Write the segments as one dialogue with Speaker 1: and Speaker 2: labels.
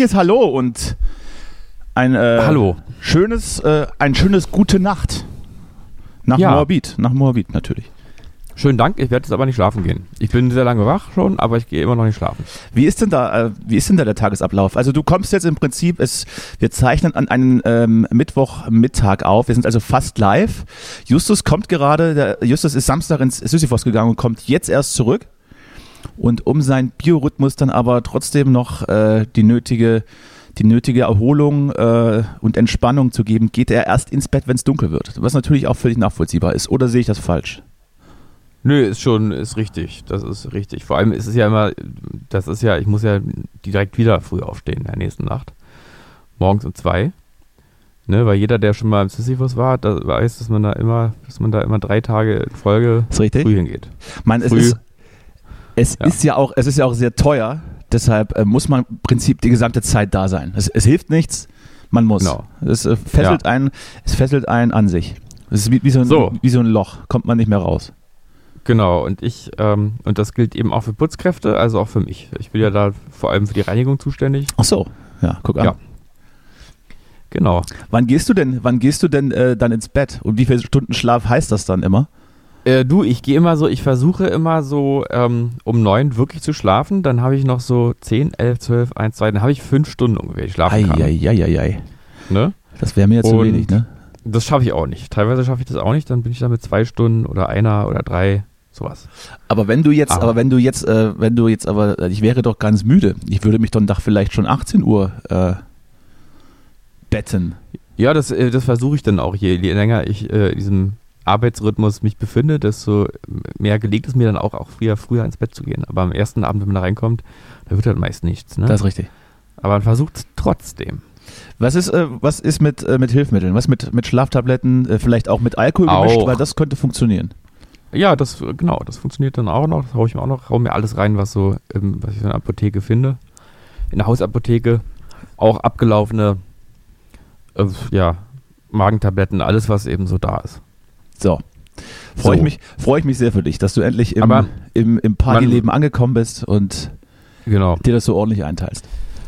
Speaker 1: Herzliches Hallo und ein äh,
Speaker 2: Hallo.
Speaker 1: schönes, äh, ein schönes Gute Nacht. Nach
Speaker 2: Ja.
Speaker 1: Moabit, nach Moabit natürlich.
Speaker 2: Schönen Dank, ich werde jetzt aber nicht schlafen gehen. Ich bin sehr lange wach schon, aber ich gehe immer noch nicht schlafen.
Speaker 1: Wie ist denn da, äh, wie ist denn da der Tagesablauf? Also du kommst jetzt im Prinzip, es, wir zeichnen an einem ähm, Mittwochmittag auf. Wir sind also fast live. Justus kommt gerade, der, Justus ist Samstag ins Sisyphos gegangen und kommt jetzt erst zurück. Und um seinen Biorhythmus dann aber trotzdem noch äh, die nötige, die nötige Erholung äh, und Entspannung zu geben, geht er erst ins Bett, wenn es dunkel wird. Was natürlich auch völlig nachvollziehbar ist. Oder sehe ich das falsch?
Speaker 2: Nö, ist schon, ist richtig. Das ist richtig. Vor allem ist es ja immer, das ist ja, ich muss ja direkt wieder früh aufstehen in der nächsten Nacht. Morgens um zwei. Ne, weil jeder, der schon mal im Sisyphus war, da weiß, dass man da immer, dass man da immer drei Tage in Folge früh hingeht.
Speaker 1: Man,
Speaker 2: Früh.
Speaker 1: ist, es
Speaker 2: Ja.
Speaker 1: ist ja auch, es ist ja auch sehr teuer. Deshalb äh, muss man im Prinzip die gesamte Zeit da sein. Es, es hilft nichts. Man muss.
Speaker 2: Genau.
Speaker 1: Es äh, fesselt einen, es fesselt einen an sich. Es ist wie, wie, so ein,
Speaker 2: So.
Speaker 1: wie so ein Loch. Kommt man nicht mehr raus.
Speaker 2: Genau, und ich, ähm, und das gilt eben auch für Putzkräfte, also auch für mich. Ich bin ja da vor allem für die Reinigung zuständig.
Speaker 1: Ach so. Ja, guck an.
Speaker 2: Ja. Genau.
Speaker 1: Wann gehst du denn, wann gehst du denn äh, dann ins Bett? Und wie viele Stunden Schlaf heißt das dann immer?
Speaker 2: Äh, du, ich gehe immer so, ich versuche immer so ähm, um neun wirklich zu schlafen. Dann habe ich noch so 10, 11, 12, 1, 2, dann habe ich fünf Stunden ungefähr, ich schlafen kann.
Speaker 1: Eieieiei.
Speaker 2: Ne?
Speaker 1: Das wäre mir jetzt zu wenig, ne?
Speaker 2: Das schaffe ich auch nicht. Teilweise schaffe ich das auch nicht, dann bin ich da mit zwei Stunden oder einer oder drei, sowas.
Speaker 1: Aber wenn du jetzt, aber,
Speaker 2: Aber-
Speaker 1: wenn du jetzt, äh, wenn du jetzt, aber äh, ich wäre doch ganz müde. Ich würde mich dann doch vielleicht schon 18 Uhr äh, betten.
Speaker 2: Ja, das, äh, das versuche ich dann auch. Je, je länger ich äh, diesem Arbeitsrhythmus mich befinde, desto mehr gelegt es mir dann auch, auch früher, früher ins Bett zu gehen. Aber am ersten Abend, wenn man da reinkommt, da wird halt meist nichts. Ne?
Speaker 1: Das ist richtig.
Speaker 2: Aber man versucht es trotzdem.
Speaker 1: Was ist, äh, was ist mit, äh, mit Hilfsmitteln? Was mit, mit Schlaftabletten? Äh, vielleicht auch mit Alkohol gemischt,
Speaker 2: Auch.
Speaker 1: weil das könnte funktionieren.
Speaker 2: Ja, das genau, das funktioniert dann auch noch. Das haue ich mir auch noch, hau mir alles rein, was so, ähm, was ich so in der Apotheke finde. In der Hausapotheke auch abgelaufene, äh, ja, Magentabletten, alles was eben so da ist.
Speaker 1: So. Freue ich,
Speaker 2: So.
Speaker 1: mich, freu ich mich sehr für dich, dass du endlich im,
Speaker 2: Aber
Speaker 1: im, im Partyleben angekommen bist und
Speaker 2: Genau.
Speaker 1: dir das so ordentlich einteilst.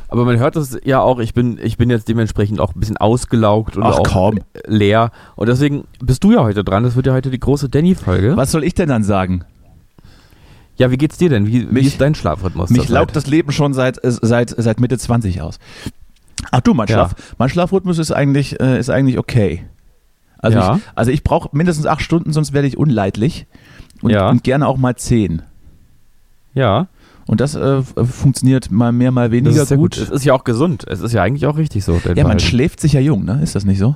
Speaker 2: Aber man hört das ja auch, ich bin, ich bin jetzt dementsprechend auch ein bisschen ausgelaugt und
Speaker 1: Ach,
Speaker 2: auch
Speaker 1: komm.
Speaker 2: leer. Und deswegen bist du ja heute dran. Das wird ja heute die große Danny-Folge.
Speaker 1: Was soll ich denn dann sagen?
Speaker 2: Ja, wie geht's dir denn? Wie, wie
Speaker 1: Mich-
Speaker 2: ist dein Schlafrhythmus?
Speaker 1: Mich laugt das Leben schon seit, äh, seit, seit Mitte 20 aus. Ach du, mein,
Speaker 2: Ja.
Speaker 1: Schlaf, mein Schlafrhythmus ist eigentlich, äh, ist eigentlich okay. Also
Speaker 2: Ja.
Speaker 1: ich, also ich brauche mindestens acht Stunden, sonst werde ich unleidlich. Und,
Speaker 2: Ja.
Speaker 1: und gerne auch mal zehn.
Speaker 2: Ja,
Speaker 1: Und das äh, f- funktioniert mal mehr, mal weniger
Speaker 2: gut.
Speaker 1: gut.
Speaker 2: Es ist ja auch gesund. Es ist ja eigentlich auch richtig so.
Speaker 1: Ja, man schläft sich ja jung, ne? Ist das nicht so?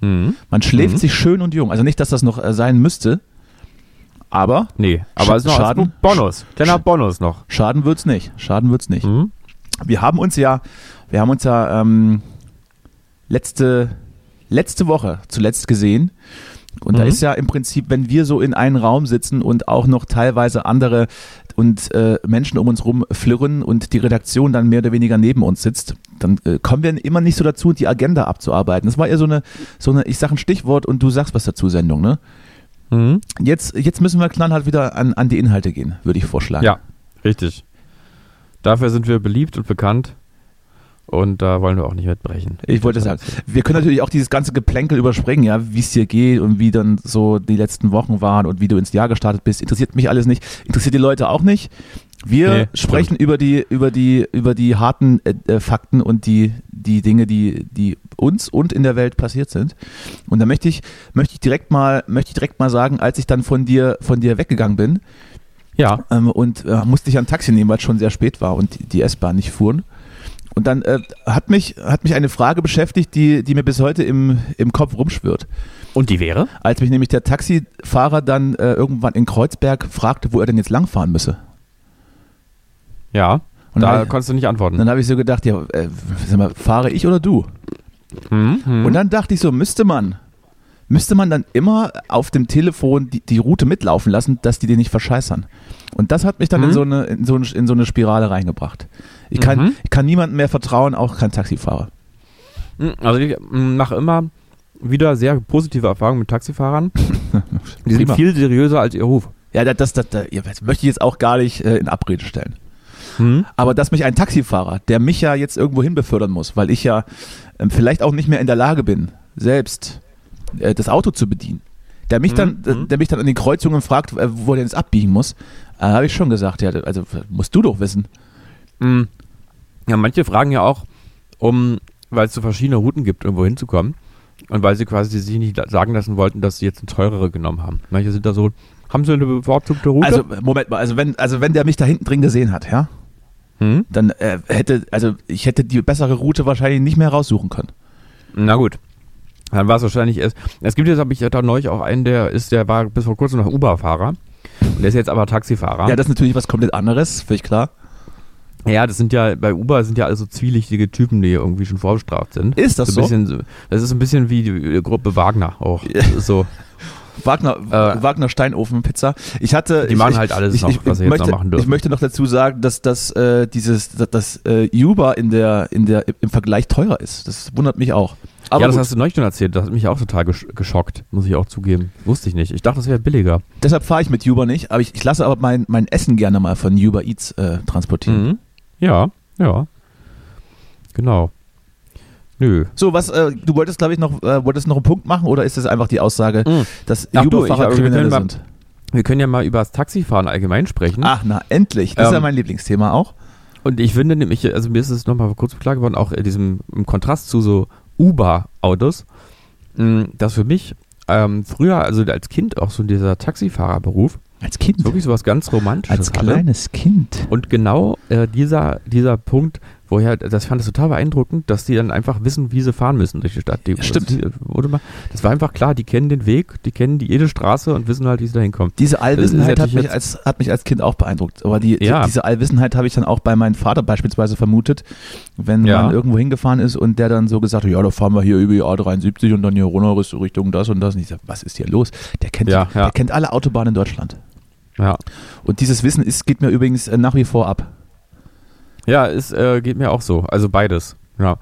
Speaker 2: Mhm.
Speaker 1: Man schläft
Speaker 2: Mhm.
Speaker 1: sich schön und jung. Also nicht, dass das noch äh, sein müsste, aber
Speaker 2: Nee, aber es ist noch
Speaker 1: Schaden?
Speaker 2: ein Bonus. Kleiner Bonus noch.
Speaker 1: schaden wird's nicht. Schaden wird's nicht.
Speaker 2: Mhm.
Speaker 1: Wir haben uns ja, wir haben uns ja ähm, letzte, letzte Woche zuletzt gesehen. Und da
Speaker 2: Mhm.
Speaker 1: ist ja im Prinzip, wenn wir so in einem Raum sitzen und auch noch teilweise andere und äh, Menschen um uns rum flirren und die Redaktion dann mehr oder weniger neben uns sitzt, dann äh, kommen wir immer nicht so dazu, die Agenda abzuarbeiten. Das war eher so eine, so eine, ich sag ein Stichwort und du sagst was dazu, Sendung, ne?
Speaker 2: Mhm.
Speaker 1: Jetzt, jetzt müssen wir knallhart wieder an, an die Inhalte gehen, würde ich vorschlagen.
Speaker 2: Ja, richtig. Dafür sind wir beliebt und bekannt. Und da wollen wir auch nicht mitbrechen.
Speaker 1: Ich wollte sagen, wir können natürlich auch dieses ganze Geplänkel überspringen, ja, wie es dir geht und wie dann so die letzten Wochen waren und wie du ins Jahr gestartet bist. Interessiert mich alles nicht. Interessiert die Leute auch nicht. Wir
Speaker 2: Nee,
Speaker 1: sprechen über die, über die, über die harten äh, äh, Fakten und die, die Dinge, die, die uns und in der Welt passiert sind. Und da möchte ich, möchte ich direkt mal, möchte ich direkt mal sagen, als ich dann von dir, von dir weggegangen bin,
Speaker 2: Ja,
Speaker 1: ähm, und äh, musste ich ein Taxi nehmen, weil es schon sehr spät war und die, die S-Bahn nicht fuhren. Und dann äh, hat, mich, hat mich eine Frage beschäftigt, die, die mir bis heute im, im Kopf rumschwirrt.
Speaker 2: und die wäre?
Speaker 1: Als mich nämlich der Taxifahrer dann äh, irgendwann in Kreuzberg fragte, wo er denn jetzt langfahren müsse.
Speaker 2: Ja,
Speaker 1: Und
Speaker 2: da
Speaker 1: dann,
Speaker 2: konntest du nicht antworten.
Speaker 1: dann habe ich so gedacht, ja, äh, sag mal, fahre ich oder du?
Speaker 2: Mhm.
Speaker 1: Und dann dachte ich so, müsste man, müsste man dann immer auf dem Telefon die, die Route mitlaufen lassen, dass die dir nicht verscheißern. Und das hat mich dann in,
Speaker 2: Mhm.
Speaker 1: so eine, in, so eine, in so eine Spirale reingebracht. Ich kann,
Speaker 2: Mhm.
Speaker 1: ich kann niemandem mehr vertrauen, auch kein Taxifahrer.
Speaker 2: Mhm, Also ich mm, mache immer wieder sehr positive Erfahrungen mit Taxifahrern. Die sind viel seriöser als ihr Ruf.
Speaker 1: Ja, das, das, das, das möchte ich jetzt auch gar nicht äh, in Abrede stellen.
Speaker 2: Hm?
Speaker 1: Aber dass mich ein Taxifahrer, der mich ja jetzt irgendwo hin befördern muss, weil ich ja ähm, vielleicht auch nicht mehr in der Lage bin, selbst äh, das Auto zu bedienen, der mich dann,
Speaker 2: Mhm, mhm.
Speaker 1: der mich dann an den Kreuzungen fragt, äh, wo er denn jetzt abbiegen muss, äh, habe ich schon gesagt, ja, also musst du doch wissen.
Speaker 2: Mm. Ja, manche fragen ja auch, um, weil es so verschiedene Routen gibt, irgendwo hinzukommen. Und weil sie quasi sich nicht sagen lassen wollten, dass sie jetzt eine teurere genommen haben. Manche sind da so, haben sie eine bevorzugte Route?
Speaker 1: Also Moment mal, also wenn, also wenn der mich da hinten drin gesehen hat, ja,
Speaker 2: hm?
Speaker 1: dann äh, hätte, also ich hätte die bessere Route wahrscheinlich nicht mehr raussuchen können.
Speaker 2: Na gut. Dann war es wahrscheinlich erst. Es gibt jetzt, habe ich da neulich auch einen, der ist, der war bis vor kurzem noch Uber-Fahrer. Und der ist jetzt aber Taxifahrer.
Speaker 1: Ja, das ist natürlich was komplett anderes, völlig klar.
Speaker 2: Ja, das sind ja, bei Uber sind ja also zwielichtige Typen, die irgendwie schon vorbestraft sind.
Speaker 1: Ist das
Speaker 2: ein
Speaker 1: so?
Speaker 2: Bisschen, so- das ist ein bisschen wie die Gruppe Wagner auch. Ist so,
Speaker 1: Wagner,
Speaker 2: Äh,
Speaker 1: Wagner Steinofen Pizza. Ich hatte,
Speaker 2: die machen
Speaker 1: ich,
Speaker 2: halt alles
Speaker 1: ich,
Speaker 2: noch,
Speaker 1: ich,
Speaker 2: was sie
Speaker 1: ich
Speaker 2: jetzt noch machen dürfen.
Speaker 1: Ich möchte noch dazu sagen, dass das äh, dieses, dass das äh, Uber in der, in der, im Vergleich teurer ist. Das wundert mich auch. Aber
Speaker 2: ja, das
Speaker 1: gut,
Speaker 2: hast du neulich schon erzählt. Das hat mich auch total gesch geschockt, muss ich auch zugeben. Wusste ich nicht. Ich dachte, das wäre billiger.
Speaker 1: deshalb fahre ich mit Uber nicht, aber ich, ich lasse aber mein, mein Essen gerne mal von Uber Eats äh, transportieren.
Speaker 2: Mhm. Ja, ja. Genau. Nö.
Speaker 1: So, was, äh, du wolltest, glaube ich, noch, äh, wolltest noch einen Punkt machen oder ist das einfach die Aussage,
Speaker 2: Mhm.
Speaker 1: dass
Speaker 2: Ach du,
Speaker 1: Uber-Fahrer
Speaker 2: wir mal-
Speaker 1: sind?
Speaker 2: Wir können ja mal über das Taxifahren allgemein sprechen.
Speaker 1: Ach, na, endlich. Das ist ja
Speaker 2: Ähm,
Speaker 1: mein Lieblingsthema auch.
Speaker 2: Und ich finde nämlich, also mir ist es nochmal kurz klar geworden, auch in diesem, im Kontrast zu so Uber-Autos, mh, dass für mich ähm, früher, also als Kind auch so dieser Taxifahrerberuf,
Speaker 1: Als Kind.
Speaker 2: wirklich sowas ganz Romantisches
Speaker 1: Als
Speaker 2: hatte.
Speaker 1: kleines Kind.
Speaker 2: Und genau äh, dieser, dieser Punkt, wo ich halt, das fand ich total beeindruckend, dass die dann einfach wissen, wie sie fahren müssen durch die Stadt. Die,
Speaker 1: Stimmt.
Speaker 2: Das, wurde mal, das war einfach klar, die kennen den Weg, die kennen die, jede Straße und wissen halt, wie sie da hinkommen.
Speaker 1: Diese Allwissenheit hat
Speaker 2: natürlich
Speaker 1: mich, als, hat mich als Kind auch beeindruckt. Aber die,
Speaker 2: Ja.
Speaker 1: diese Allwissenheit habe ich dann auch bei meinem Vater beispielsweise vermutet, wenn
Speaker 2: Ja.
Speaker 1: man irgendwo hingefahren ist und der dann so gesagt hat, ja, da fahren wir hier über die A73 und dann hier runter Richtung das und das. Und ich sage, was ist hier los? Der kennt,
Speaker 2: Ja, ja.
Speaker 1: der kennt alle Autobahnen in Deutschland.
Speaker 2: Ja.
Speaker 1: Und dieses Wissen ist, geht mir übrigens äh, nach wie vor ab.
Speaker 2: Ja, es äh, geht mir auch so. Also beides. Ja.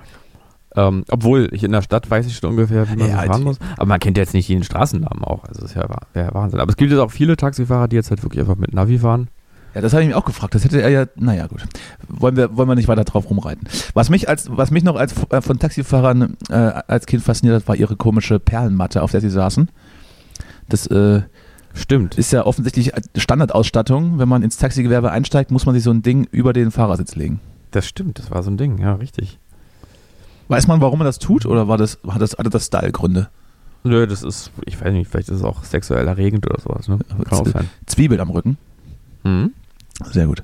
Speaker 2: Ähm, obwohl, ich in der Stadt weiß ich schon ungefähr, wie man
Speaker 1: Ja,
Speaker 2: so fahren muss. Aber man kennt jetzt nicht jeden Straßennamen auch. Also das ist ja, wär Wahnsinn. Aber es gibt jetzt auch viele Taxifahrer, die jetzt halt wirklich einfach mit Navi fahren.
Speaker 1: Ja, das habe ich mich auch gefragt. Das hätte er ja, naja, gut. Wollen wir, wollen wir nicht weiter drauf rumreiten. Was mich als, was mich noch als äh, von Taxifahrern äh, als Kind fasziniert hat, war ihre komische Perlenmatte, auf der sie saßen. Das äh,
Speaker 2: Stimmt.
Speaker 1: ist ja offensichtlich Standardausstattung. Wenn man ins Taxigewerbe einsteigt, muss man sich so ein Ding über den Fahrersitz legen.
Speaker 2: Das stimmt, das war so ein Ding, ja, richtig.
Speaker 1: Weiß man, warum man das tut oder war das, hat das, hatte das Style-Gründe?
Speaker 2: Nö, das ist, ich weiß nicht, vielleicht ist es auch sexuell erregend oder sowas, ne? Kann auch sein.
Speaker 1: Zwiebel am Rücken.
Speaker 2: Mhm.
Speaker 1: Sehr gut.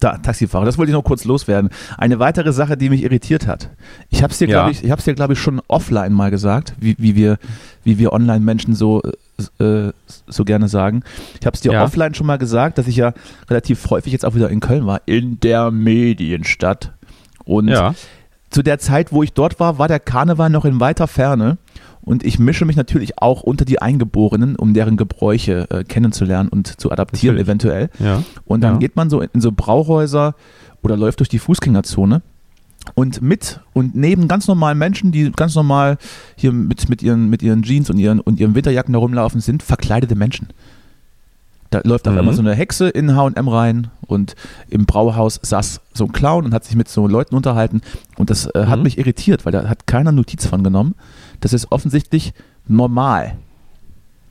Speaker 1: Da, Taxifahrer, das wollte ich noch kurz loswerden. Eine weitere Sache, die mich irritiert hat. Ich habe es dir,
Speaker 2: Ja.
Speaker 1: glaube ich, ich, hab's dir, glaube ich, schon offline mal gesagt, wie, wie wir, wie wir Online-Menschen so, äh, so gerne sagen. Ich habe es dir
Speaker 2: Ja.
Speaker 1: offline schon mal gesagt, dass ich ja relativ häufig jetzt auch wieder in Köln war, in der Medienstadt. Und
Speaker 2: Ja.
Speaker 1: zu der Zeit, wo ich dort war, war der Karneval noch in weiter Ferne. Und ich mische mich natürlich auch unter die Eingeborenen, um deren Gebräuche äh, kennenzulernen und zu adaptieren,
Speaker 2: Natürlich.
Speaker 1: eventuell.
Speaker 2: Ja.
Speaker 1: Und dann geht man so in so Brauhäuser oder läuft durch die Fußgängerzone. Und mit und neben ganz normalen Menschen, die ganz normal hier mit, mit, ihren, mit ihren Jeans und ihren, und ihren Winterjacken da rumlaufen, sind verkleidete Menschen. Da läuft auf
Speaker 2: Mhm.
Speaker 1: einmal so eine Hexe in H&M rein und im Brauhaus saß so ein Clown und hat sich mit so Leuten unterhalten und das äh, hat
Speaker 2: Mhm.
Speaker 1: mich irritiert, weil da hat keiner Notiz von genommen. Das ist offensichtlich normal.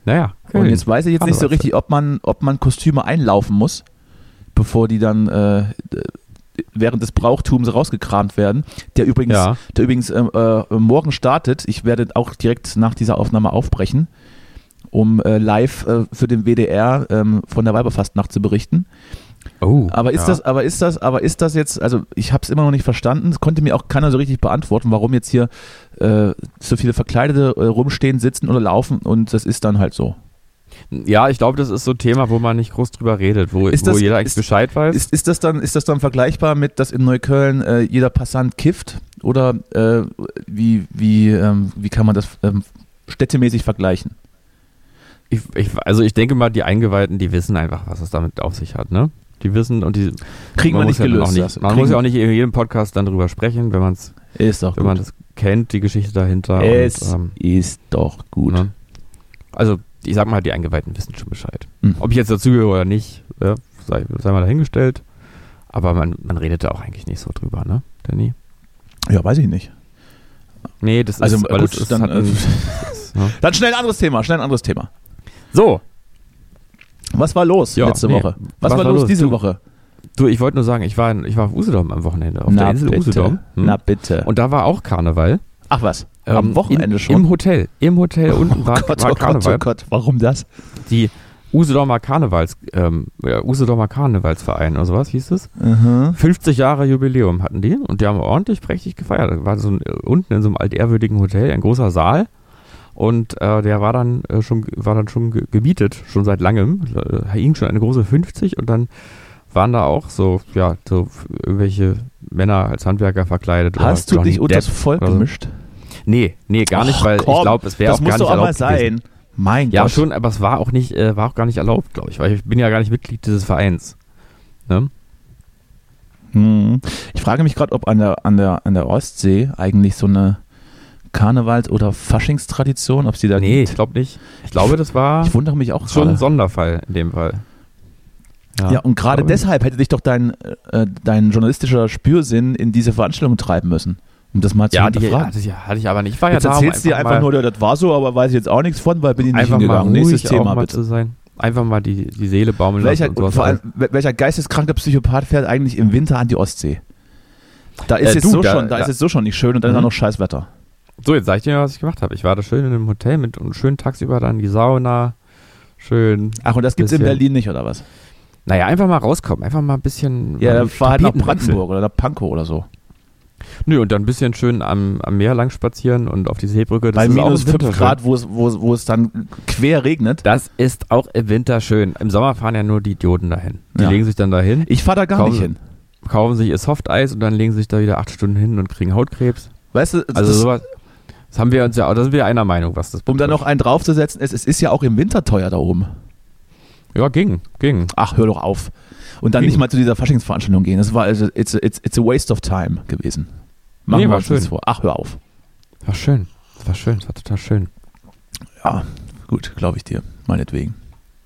Speaker 2: Naja.
Speaker 1: Und jetzt weiß ich jetzt nicht so richtig, ob man, ob man Kostüme einlaufen muss, bevor die dann äh, während des Brauchtums rausgekramt werden. Der übrigens,
Speaker 2: Ja.
Speaker 1: der übrigens ähm, äh, morgen startet. Ich werde auch direkt nach dieser Aufnahme aufbrechen, um äh, live äh, für den WDR ähm, von der Weiberfastnacht zu berichten.
Speaker 2: Oh,
Speaker 1: Aber ist
Speaker 2: ja.
Speaker 1: das, aber ist das, aber ist das jetzt, also ich habe es immer noch nicht verstanden, es konnte mir auch keiner so richtig beantworten, warum jetzt hier äh, so viele Verkleidete äh, rumstehen, sitzen oder laufen und das ist dann halt so.
Speaker 2: Ja, ich glaube, das ist so ein Thema, wo man nicht groß drüber redet, wo,
Speaker 1: Ist
Speaker 2: wo
Speaker 1: das-
Speaker 2: jeder eigentlich Bescheid weiß.
Speaker 1: Ist, ist, das dann, ist das dann vergleichbar mit, dass in Neukölln äh, jeder Passant kifft? Oder äh, wie, wie, ähm, wie kann man das ähm, städtemäßig vergleichen?
Speaker 2: Ich, ich, also ich denke mal, die Eingeweihten, die wissen einfach, was es damit auf sich hat, ne? Die wissen und die
Speaker 1: Kriegen wir
Speaker 2: man
Speaker 1: nicht
Speaker 2: muss ja
Speaker 1: gelöst.
Speaker 2: Nicht,
Speaker 1: das.
Speaker 2: man
Speaker 1: Kriegen-
Speaker 2: muss ja auch nicht in jedem Podcast dann drüber sprechen, wenn man es, man das kennt, die Geschichte dahinter.
Speaker 1: Es
Speaker 2: und, ähm,
Speaker 1: ist doch gut.
Speaker 2: ne? Also ich sag mal, die Eingeweihten wissen schon Bescheid.
Speaker 1: Hm.
Speaker 2: Ob ich jetzt dazugehöre oder nicht, ja, sei, sei mal dahingestellt. Aber man, man redet da auch eigentlich nicht so drüber, ne, Danny?
Speaker 1: Ja, weiß ich nicht.
Speaker 2: Nee, das ist,
Speaker 1: Also, gut,
Speaker 2: ist,
Speaker 1: dann, äh,
Speaker 2: ein, das, ne?
Speaker 1: Dann schnell ein anderes Thema, schnell ein anderes Thema.
Speaker 2: So,
Speaker 1: Was war los
Speaker 2: Ja,
Speaker 1: letzte
Speaker 2: nee.
Speaker 1: Woche? Was, war los diese
Speaker 2: Du-
Speaker 1: Woche?
Speaker 2: du, ich wollte nur sagen, ich war, in, ich war auf Usedom am Wochenende, auf der Insel
Speaker 1: bitte.
Speaker 2: Usedom. Hm?
Speaker 1: Na bitte.
Speaker 2: Und da war auch Karneval.
Speaker 1: Ach was,
Speaker 2: Ähm,
Speaker 1: am Wochenende
Speaker 2: in,
Speaker 1: schon?
Speaker 2: Im Hotel. Im Hotel unten war,
Speaker 1: oh Gott,
Speaker 2: war
Speaker 1: oh Gott,
Speaker 2: Karneval.
Speaker 1: oh Gott, warum das?
Speaker 2: Die Usedomer Karnevals, ähm, ja, Usedomer Karnevalsverein oder sowas hieß es.
Speaker 1: Mhm.
Speaker 2: 50 Jahre Jubiläum hatten die und die haben ordentlich prächtig gefeiert. Da war so ein, äh, unten in so einem altehrwürdigen Hotel ein großer Saal und äh, der war dann äh, schon war dann schon ge- gemietet, schon seit langem. Äh, hing schon eine große 50 und dann waren da auch so ja so irgendwelche Männer als Handwerker verkleidet. oder
Speaker 1: Hast du dich unter das Volk
Speaker 2: oder so. Nee, nee, gar nicht,
Speaker 1: Och,
Speaker 2: weil ich
Speaker 1: komm,
Speaker 2: glaube, es wäre
Speaker 1: Das
Speaker 2: auch
Speaker 1: muss
Speaker 2: gar nicht
Speaker 1: doch auch mal
Speaker 2: erlaubt gewesen.
Speaker 1: sein. Mein
Speaker 2: Ja,
Speaker 1: Gott.
Speaker 2: schon, aber es war auch nicht, äh, war auch gar nicht erlaubt, glaube ich, weil ich bin ja gar nicht Mitglied dieses Vereins. Ne?
Speaker 1: Hm. Ich frage mich gerade, ob an der, an, der, an der Ostsee eigentlich so eine Karnevals- oder Faschingstradition, ob sie da
Speaker 2: Nee, ich
Speaker 1: gibt.
Speaker 2: glaube nicht. Ich glaube, das war
Speaker 1: Ich wundere mich auch
Speaker 2: schon ein
Speaker 1: gerade.
Speaker 2: Sonderfall in dem Fall.
Speaker 1: Ja, und gerade
Speaker 2: ich.
Speaker 1: deshalb hätte dich doch dein, äh, dein journalistischer Spürsinn in diese Veranstaltung treiben müssen, um das mal zu
Speaker 2: Ja, die
Speaker 1: hinterfragen.
Speaker 2: hatte ich, hatte ich aber nicht. Ich war
Speaker 1: Jetzt
Speaker 2: ja da, um
Speaker 1: erzählst du dir einfach
Speaker 2: mal,
Speaker 1: nur, das war so, aber weiß ich jetzt auch nichts von, weil bin ich nicht
Speaker 2: einfach mal
Speaker 1: hingegangen. Nächstes Thema bitte.
Speaker 2: zu sein. Einfach mal die, die Seele baumeln
Speaker 1: Welcher,
Speaker 2: lassen und sowas.
Speaker 1: vor allem, wel- welcher geisteskranke Psychopath fährt eigentlich im Winter an die Ostsee? Da ist,
Speaker 2: Äh,
Speaker 1: jetzt,
Speaker 2: du,
Speaker 1: so
Speaker 2: da-
Speaker 1: schon, da,
Speaker 2: da-
Speaker 1: ist jetzt so schon nicht schön und dann ist
Speaker 2: Mhm.
Speaker 1: auch noch scheiß Wetter.
Speaker 2: So, jetzt sag ich dir mal, was ich gemacht habe. Ich war da schön in einem Hotel mit und schön tagsüber dann die Sauna. Schön.
Speaker 1: Ach, und das gibt's in
Speaker 2: Bisschen.
Speaker 1: Berlin nicht, oder was?
Speaker 2: Naja, einfach mal rauskommen. Einfach mal ein bisschen.
Speaker 1: Ja, da
Speaker 2: die
Speaker 1: fahr halt nach. Brandenburg oder nach Pankow oder so.
Speaker 2: Nö, und dann ein bisschen schön am, am Meer lang spazieren und auf die Seebrücke.
Speaker 1: Bei
Speaker 2: ist auch
Speaker 1: minus
Speaker 2: im Winter
Speaker 1: 5
Speaker 2: schön.
Speaker 1: Grad, wo es, wo, wo es dann quer regnet.
Speaker 2: Das ist auch im Winter schön. Im Sommer fahren ja nur die Idioten dahin. Die
Speaker 1: Ja.
Speaker 2: legen sich dann dahin,
Speaker 1: Ich fahr da gar
Speaker 2: Kaum-
Speaker 1: nicht hin.
Speaker 2: kaufen sich ihr Softeis und dann legen sich da wieder acht Stunden hin und kriegen Hautkrebs.
Speaker 1: Weißt du,
Speaker 2: Also
Speaker 1: das,
Speaker 2: sowas. Das haben wir uns ja, da sind wir einer Meinung, was das
Speaker 1: um da
Speaker 2: betrifft.
Speaker 1: noch einen draufzusetzen, es, es ist ja auch im Winter teuer da oben.
Speaker 2: Ja, ging, ging.
Speaker 1: Ach, hör doch auf. Und dann
Speaker 2: Ging.
Speaker 1: nicht mal zu dieser Faschingsveranstaltung gehen. Das war also, it's it's, it's a waste of time gewesen. Machen
Speaker 2: Nee,
Speaker 1: wir
Speaker 2: war
Speaker 1: uns
Speaker 2: schön.
Speaker 1: vor. Ach, hör auf.
Speaker 2: War schön. War schön, das war total schön.
Speaker 1: Ja, gut, glaube ich dir, meinetwegen.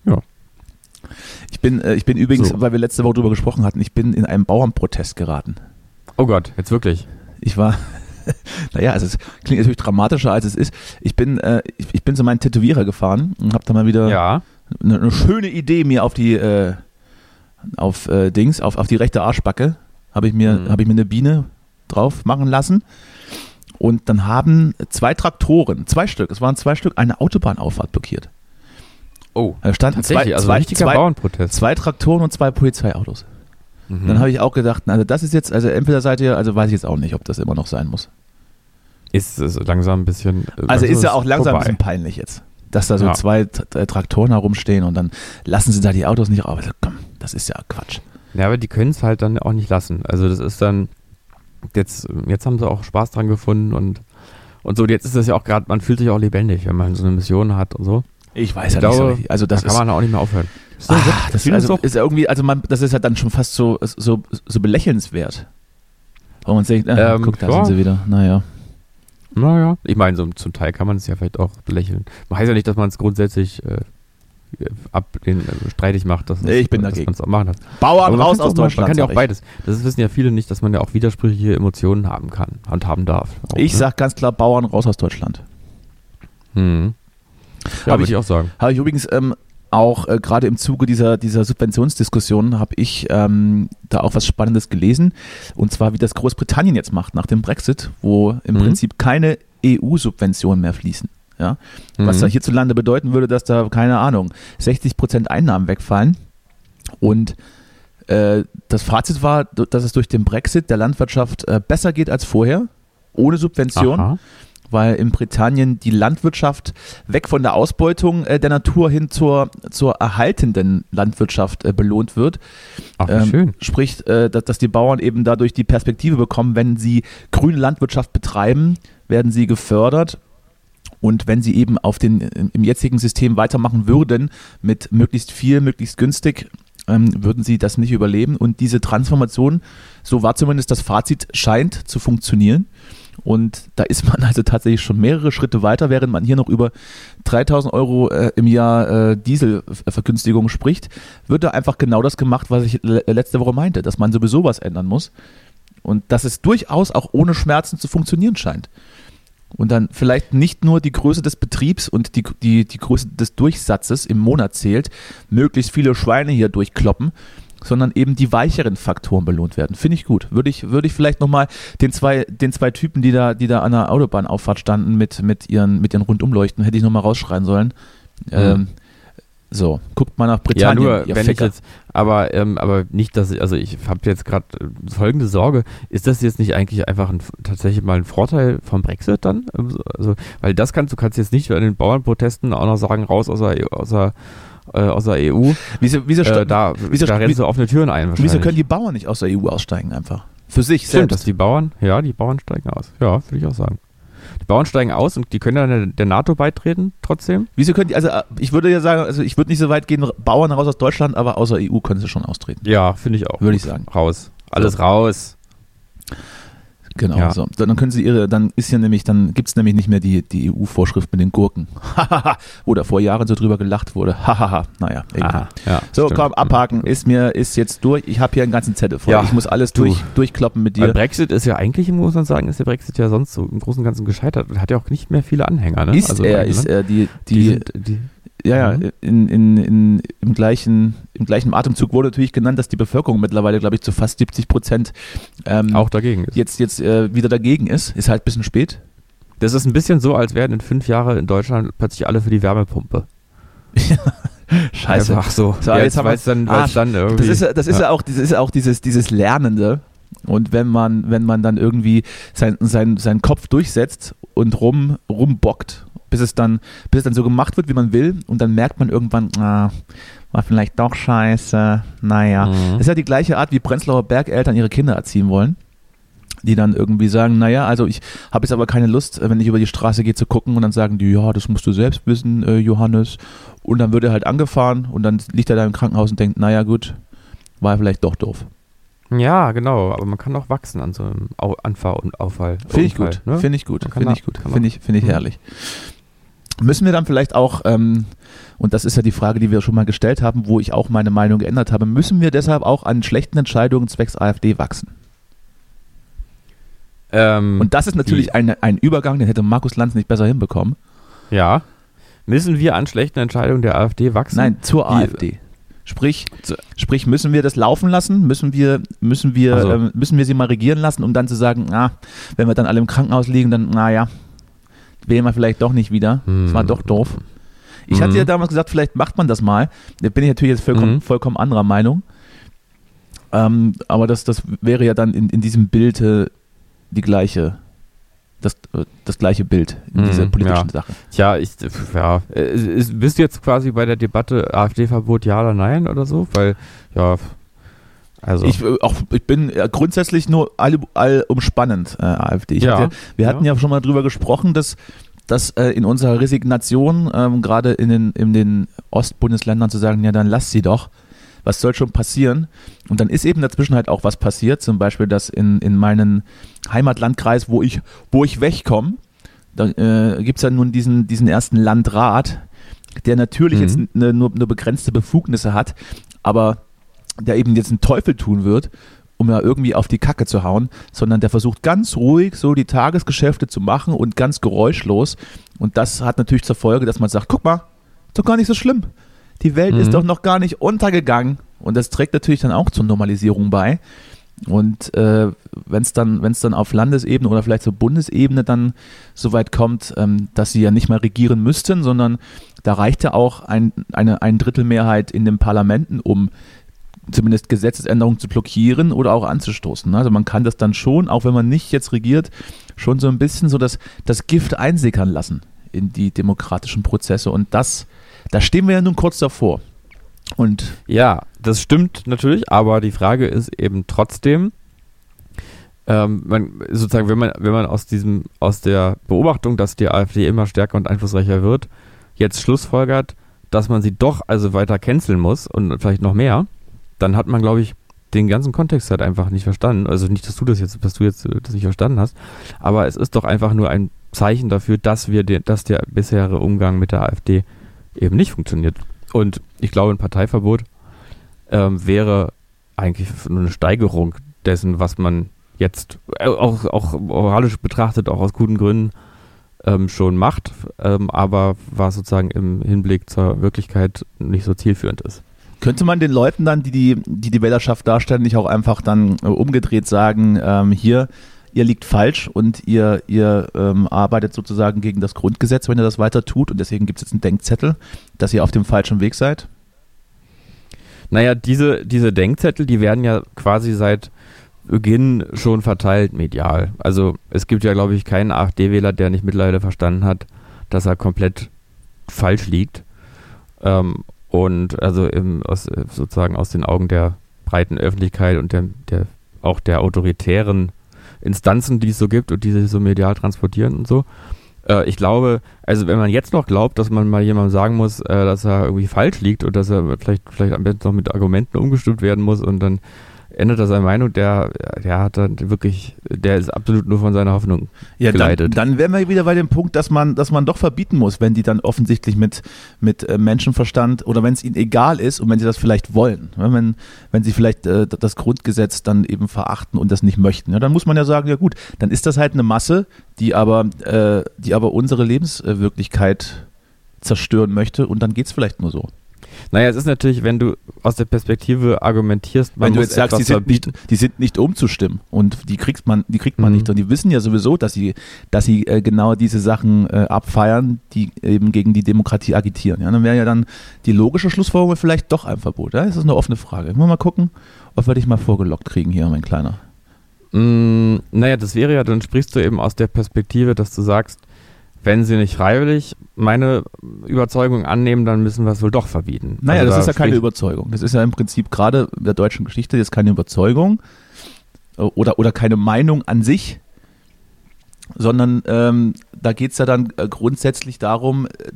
Speaker 2: Ja.
Speaker 1: Ich bin, äh, ich bin übrigens,
Speaker 2: So.
Speaker 1: weil wir letzte Woche drüber gesprochen hatten, ich bin in einen Bauernprotest geraten.
Speaker 2: Oh Gott, jetzt wirklich.
Speaker 1: Ich war, naja, also es klingt natürlich dramatischer als es ist. Ich bin, äh, ich, ich bin zu meinem Tätowierer gefahren und habe da mal wieder
Speaker 2: Ja.
Speaker 1: eine, eine schöne Idee mir auf die, äh, auf äh, Dings, auf, auf die rechte Arschbacke, habe ich mir,
Speaker 2: Mhm.
Speaker 1: habe ich mir eine Biene drauf machen lassen. Und dann haben zwei Traktoren, zwei Stück, es waren zwei Stück, eine Autobahnauffahrt blockiert.
Speaker 2: Oh,
Speaker 1: Da standen zwei,
Speaker 2: also
Speaker 1: zwei,
Speaker 2: ein
Speaker 1: zwei,
Speaker 2: Bauernprotest.
Speaker 1: zwei Traktoren und zwei Polizeiautos.
Speaker 2: Mhm.
Speaker 1: Dann habe ich auch gedacht, also das ist jetzt, also entweder seid ihr, also weiß ich jetzt auch nicht, ob das immer noch sein muss.
Speaker 2: ist es langsam ein bisschen. äh,
Speaker 1: Also
Speaker 2: langsam
Speaker 1: ist ja auch langsam ein
Speaker 2: vorbei.
Speaker 1: bisschen peinlich jetzt, dass da so
Speaker 2: Ja.
Speaker 1: zwei äh, Traktoren herumstehen und dann lassen sie da die Autos nicht raus. Also, komm, das ist ja Quatsch.
Speaker 2: Ja, aber die können es halt dann auch nicht lassen. Also das ist dann, jetzt, jetzt haben sie auch Spaß dran gefunden und, und so, jetzt ist das ja auch gerade, man fühlt sich auch lebendig, wenn man so eine Mission hat und so.
Speaker 1: Ich weiß
Speaker 2: Ich
Speaker 1: ja
Speaker 2: glaube,
Speaker 1: nicht so. Also das
Speaker 2: da kann man auch nicht mehr aufhören. Ist
Speaker 1: ah, das
Speaker 2: fühlen uns
Speaker 1: also, ist ja irgendwie, also man, das ist ja dann schon fast so, so, so belächelnswert. Wo man denkt, äh,
Speaker 2: Ähm,
Speaker 1: guck, da
Speaker 2: ja.
Speaker 1: sind sie wieder. Naja.
Speaker 2: Naja, ich meine, so, zum Teil kann man es ja vielleicht auch belächeln. Man heißt ja nicht, dass man es grundsätzlich äh, ab den äh, streitig macht, dass,
Speaker 1: Nee, ich bin
Speaker 2: dass
Speaker 1: dagegen.
Speaker 2: man es auch machen hat.
Speaker 1: Bauern raus aus Deutschland.
Speaker 2: Man kann ja auch beides. Das wissen ja viele nicht, dass man ja auch widersprüchliche Emotionen haben kann und haben darf. Auch,
Speaker 1: Ich
Speaker 2: ne?
Speaker 1: sag ganz klar, Bauern raus aus Deutschland.
Speaker 2: Hm. Ja, würde
Speaker 1: ich-
Speaker 2: ich auch sagen.
Speaker 1: Habe ich übrigens ähm, auch äh, gerade im Zuge dieser, dieser Subventionsdiskussion habe ich ähm, da auch was Spannendes gelesen. Und zwar, wie das Großbritannien jetzt macht nach dem Brexit, wo im
Speaker 2: Mhm.
Speaker 1: Prinzip keine EU-Subventionen mehr fließen. Ja? Was
Speaker 2: Mhm.
Speaker 1: da hierzulande bedeuten würde, dass da, keine Ahnung, 60 Prozent Einnahmen wegfallen. Und äh, das Fazit war, dass es durch den Brexit der Landwirtschaft äh, besser geht als vorher, ohne Subvention
Speaker 2: Aha.
Speaker 1: weil in Britannien die Landwirtschaft weg von der Ausbeutung äh, der Natur hin zur, zur erhaltenden Landwirtschaft äh, belohnt wird.
Speaker 2: Ach,
Speaker 1: Ähm,
Speaker 2: schön.
Speaker 1: Sprich, äh, dass, dass die Bauern eben dadurch die Perspektive bekommen, wenn sie grüne Landwirtschaft betreiben, werden sie gefördert. Und wenn sie eben auf den, im im jetzigen System weitermachen würden, mit möglichst viel, möglichst günstig, ähm, würden sie das nicht überleben. Und diese Transformation, so war zumindest das Fazit, scheint zu funktionieren. Und da ist man also tatsächlich schon mehrere Schritte weiter, während man hier noch über 3000 Euro äh, im Jahr äh, Dieselvergünstigung spricht, wird da einfach genau das gemacht, was ich letzte Woche meinte, dass man sowieso was ändern muss. Und dass es durchaus auch ohne Schmerzen zu funktionieren scheint. Und dann vielleicht nicht nur die Größe des Betriebs und die, die, die Größe des Durchsatzes im Monat zählt, möglichst viele Schweine hier durchkloppen, sondern eben die weicheren Faktoren belohnt werden. Finde ich gut. Würde ich, würde ich vielleicht nochmal den zwei, den zwei Typen, die da, die da an der Autobahnauffahrt standen mit, mit ihren, mit ihren Rundumleuchten, hätte ich nochmal rausschreien sollen. Mhm. Ähm, so, guckt mal nach Britannien.
Speaker 2: Ja, nur, wenn Ficker. ich jetzt, aber, ähm, aber nicht, dass ich, also ich habe jetzt gerade äh, folgende Sorge, ist das jetzt nicht eigentlich einfach ein, tatsächlich mal ein Vorteil vom Brexit dann? Also, weil das kannst du kannst jetzt nicht bei den Bauernprotesten auch noch sagen, raus aus der, aus der äh, aus der EU.
Speaker 1: Wieso, wieso,
Speaker 2: äh, da, wieso, da rennst du offene Türen ein
Speaker 1: Wieso können die Bauern nicht aus der EU aussteigen einfach? Für sich
Speaker 2: Stimmt, selbst. dass die Bauern, ja, die Bauern steigen aus. Ja, würde ich auch sagen. Die Bauern steigen aus und die können dann der NATO beitreten trotzdem.
Speaker 1: Wieso können die, also äh, ich würde ja sagen, also ich würde nicht so weit gehen, Bauern raus aus Deutschland, aber außer EU können sie schon austreten.
Speaker 2: Ja, finde ich auch.
Speaker 1: Würde ich sagen.
Speaker 2: Raus. Alles raus.
Speaker 1: Genau, ja. so. Dann können sie ihre, dann ist ja nämlich, dann gibt es nämlich nicht mehr die, die EU-Vorschrift mit den Gurken. Wo da vor Jahren so drüber gelacht wurde. Hahaha. naja, egal. ja, so, stimmt. komm, abhaken. Ist mir, ist jetzt durch. Ich habe hier einen ganzen Zettel voll. Ja, ich muss alles durch, durchkloppen mit dir. Weil
Speaker 2: Brexit ist ja eigentlich, muss man sagen, ist der Brexit ja sonst so im Großen und Ganzen gescheitert. Hat ja auch nicht mehr viele Anhänger, ne?
Speaker 1: Ist also, er, ist er, die, die, die, sind, die ja, ja, mhm. in, in, in, im, gleichen, im gleichen Atemzug wurde natürlich genannt, dass die Bevölkerung mittlerweile, glaube ich, zu fast 70 Prozent
Speaker 2: ähm, auch dagegen ist.
Speaker 1: Jetzt, jetzt äh, wieder dagegen ist. Ist halt ein bisschen spät.
Speaker 2: Das ist ein bisschen so, als wären in fünf Jahren in Deutschland plötzlich alle für die Wärmepumpe.
Speaker 1: Scheiße.
Speaker 2: Ach so.
Speaker 1: so jetzt, jetzt weiß dann, ah, dann irgendwie. Das ist, das ist ja. auch, das ist auch dieses, dieses Lernende. Und wenn man, wenn man dann irgendwie sein, sein, seinen Kopf durchsetzt und rum, rumbockt bis es dann, bis es dann so gemacht wird, wie man will, und dann merkt man irgendwann, ah, war vielleicht doch scheiße. Naja. Mhm. Das ist ja die gleiche Art, wie Prenzlauer Bergeltern ihre Kinder erziehen wollen. Die dann irgendwie sagen, naja, also ich habe jetzt aber keine Lust, wenn ich über die Straße gehe, zu gucken und dann sagen die, ja, das musst du selbst wissen, äh, Johannes. Und dann wird er halt angefahren und dann liegt er da im Krankenhaus und denkt, naja gut, war vielleicht doch doof.
Speaker 2: Ja, genau, aber man kann auch wachsen an so einem Anfall und Auffall.
Speaker 1: Finde ich gut, ne? finde ich gut, finde ich gut, finde ich, find ich herrlich. Müssen wir dann vielleicht auch, ähm, und das ist ja die Frage, die wir schon mal gestellt haben, wo ich auch meine Meinung geändert habe, müssen wir deshalb auch an schlechten Entscheidungen zwecks AfD wachsen? Ähm, und das ist natürlich ein, ein Übergang, den hätte Markus Lanz nicht besser hinbekommen.
Speaker 2: Ja. Müssen wir an schlechten Entscheidungen der AfD wachsen?
Speaker 1: Nein, zur die, AfD. Sprich, sprich, müssen wir das laufen lassen? Müssen wir, müssen wir, also. äh, müssen wir sie mal regieren lassen, um dann zu sagen, na, wenn wir dann alle im Krankenhaus liegen, dann, naja, wählen wir vielleicht doch nicht wieder. Das war hm. doch doof. Ich hatte ja hm. damals gesagt, vielleicht macht man das mal. Da bin ich natürlich jetzt vollkommen, hm. vollkommen anderer Meinung. Ähm, aber das, das wäre ja dann in, in diesem Bild äh, die gleiche, das, äh, das gleiche Bild in mm, dieser politischen
Speaker 2: ja.
Speaker 1: Sache.
Speaker 2: Ja, ich, ja, ist, bist du jetzt quasi bei der Debatte AfD-Verbot ja oder nein oder so? Weil, ja,
Speaker 1: also. Ich, äh, auch, ich bin grundsätzlich nur all, allumspannend äh, AfD.
Speaker 2: Ja,
Speaker 1: hatte, wir hatten ja. ja. schon mal drüber gesprochen, dass, dass äh, in unserer Resignation, ähm, gerade in den, in den Ostbundesländern zu sagen, ja dann lass sie doch, was soll schon passieren? Und dann ist eben dazwischen halt auch was passiert, zum Beispiel, dass in, in meinen Heimatlandkreis, wo ich, wo ich wegkomme, da äh, gibt es ja nun diesen, diesen ersten Landrat, der natürlich mhm. jetzt eine, nur, nur begrenzte Befugnisse hat, aber der eben jetzt einen Teufel tun wird, um ja irgendwie auf die Kacke zu hauen, sondern der versucht ganz ruhig so die Tagesgeschäfte zu machen und ganz geräuschlos. Und das hat natürlich zur Folge, dass man sagt, guck mal, ist doch gar nicht so schlimm. Die Welt mhm. ist doch noch gar nicht untergegangen. Und das trägt natürlich dann auch zur Normalisierung bei. Und äh, wenn es dann, wenn's dann auf Landesebene oder vielleicht zur Bundesebene dann so weit kommt, ähm, dass sie ja nicht mehr regieren müssten, sondern da reicht ja auch ein, eine ein Drittel Mehrheit in den Parlamenten, um zumindest Gesetzesänderungen zu blockieren oder auch anzustoßen. Also man kann das dann schon, auch wenn man nicht jetzt regiert, schon so ein bisschen so das, das Gift einsickern lassen in die demokratischen Prozesse. Und das, da stehen wir ja nun kurz davor. Und
Speaker 2: ja, das stimmt natürlich, aber die Frage ist eben trotzdem, ähm, man, sozusagen, wenn man, wenn man aus diesem, aus der Beobachtung, dass die AfD immer stärker und einflussreicher wird, jetzt schlussfolgert, dass man sie doch also weiter canceln muss und vielleicht noch mehr, dann hat man, glaube ich, den ganzen Kontext halt einfach nicht verstanden. Also nicht, dass du das jetzt, dass du jetzt das nicht verstanden hast, aber es ist doch einfach nur ein Zeichen dafür, dass wir, den, dass der bisherige Umgang mit der AfD eben nicht funktioniert. Und ich glaube, ein Parteiverbot ähm, wäre eigentlich nur eine Steigerung dessen, was man jetzt äh, auch, auch moralisch betrachtet, auch aus guten Gründen ähm, schon macht, ähm, aber was sozusagen im Hinblick zur Wirklichkeit nicht so zielführend ist.
Speaker 1: Könnte man den Leuten dann, die die, die, die Wählerschaft darstellen, nicht auch einfach dann äh, umgedreht sagen, ähm, hier, ihr liegt falsch und ihr, ihr ähm, arbeitet sozusagen gegen das Grundgesetz, wenn ihr das weiter tut und deswegen gibt es jetzt einen Denkzettel, dass ihr auf dem falschen Weg seid?
Speaker 2: Naja, diese, diese Denkzettel, die werden ja quasi seit Beginn schon verteilt medial. Also es gibt ja, glaube ich, keinen AfD-Wähler, der nicht mittlerweile verstanden hat, dass er komplett falsch liegt. Ähm, und also im, aus, sozusagen aus den Augen der breiten Öffentlichkeit und der, der auch der autoritären Instanzen, die es so gibt und die sich so medial transportieren und so. Äh, ich glaube, also wenn man jetzt noch glaubt, dass man mal jemandem sagen muss, äh, dass er irgendwie falsch liegt und dass er vielleicht, vielleicht am besten noch mit Argumenten umgestimmt werden muss und dann ändert er seine Meinung, der, der hat dann wirklich, der ist absolut nur von seiner Hoffnung
Speaker 1: ja,
Speaker 2: geleitet.
Speaker 1: Dann, dann wären wir wieder bei dem Punkt, dass man, dass man doch verbieten muss, wenn die dann offensichtlich mit, mit äh, Menschenverstand oder wenn es ihnen egal ist und wenn sie das vielleicht wollen, ne, wenn, wenn sie vielleicht äh, das Grundgesetz dann eben verachten und das nicht möchten, ja, dann muss man ja sagen, ja gut, dann ist das halt eine Masse, die aber, äh, die aber unsere Lebenswirklichkeit zerstören möchte und dann geht es vielleicht nur so.
Speaker 2: Naja, es ist natürlich, wenn du aus der Perspektive argumentierst,
Speaker 1: man wenn du jetzt sagst, die sind, nicht, die sind nicht umzustimmen und die kriegt man, die kriegt man mhm. nicht und die wissen ja sowieso, dass sie, dass sie äh, genau diese Sachen äh, abfeiern, die eben gegen die Demokratie agitieren. Ja, dann wäre ja dann die logische Schlussfolgerung vielleicht doch ein Verbot. Ja? Das ist eine offene Frage. Ich muss mal gucken, ob wir dich mal vorgelockt kriegen hier, mein Kleiner.
Speaker 2: Mm, naja, das wäre ja, dann sprichst du eben aus der Perspektive, dass du sagst, wenn sie nicht freiwillig meine Überzeugung annehmen, dann müssen wir es wohl doch verbieten.
Speaker 1: Naja, also das da ist ja keine Überzeugung. Das ist ja im Prinzip gerade in der deutschen Geschichte jetzt keine Überzeugung oder, oder keine Meinung an sich, sondern ähm, da geht es ja dann äh, grundsätzlich darum, äh,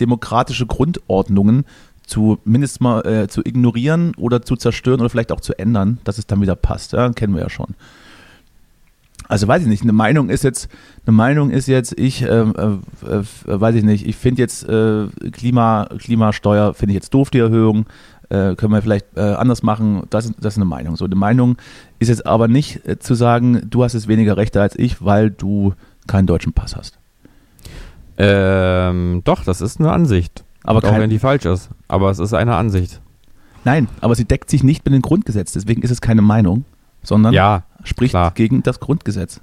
Speaker 1: demokratische Grundordnungen zu mindestens mal äh, zu ignorieren oder zu zerstören oder vielleicht auch zu ändern, dass es dann wieder passt. Ja, kennen wir ja schon also weiß ich nicht, eine Meinung ist jetzt, eine Meinung ist jetzt, ich, äh, äh, äh, weiß ich nicht, ich finde jetzt äh, Klima, Klimasteuer, finde ich jetzt doof, die Erhöhung, äh, können wir vielleicht äh, anders machen, das, das ist eine Meinung. So, eine Meinung ist jetzt aber nicht zu sagen, du hast jetzt weniger Rechte als ich, weil du keinen deutschen Pass hast.
Speaker 2: Ähm, doch, das ist eine Ansicht. Aber auch wenn die falsch ist. Aber es ist eine Ansicht.
Speaker 1: Nein, aber sie deckt sich nicht mit dem Grundgesetz, deswegen ist es keine Meinung, sondern
Speaker 2: ja,
Speaker 1: spricht klar. gegen das Grundgesetz.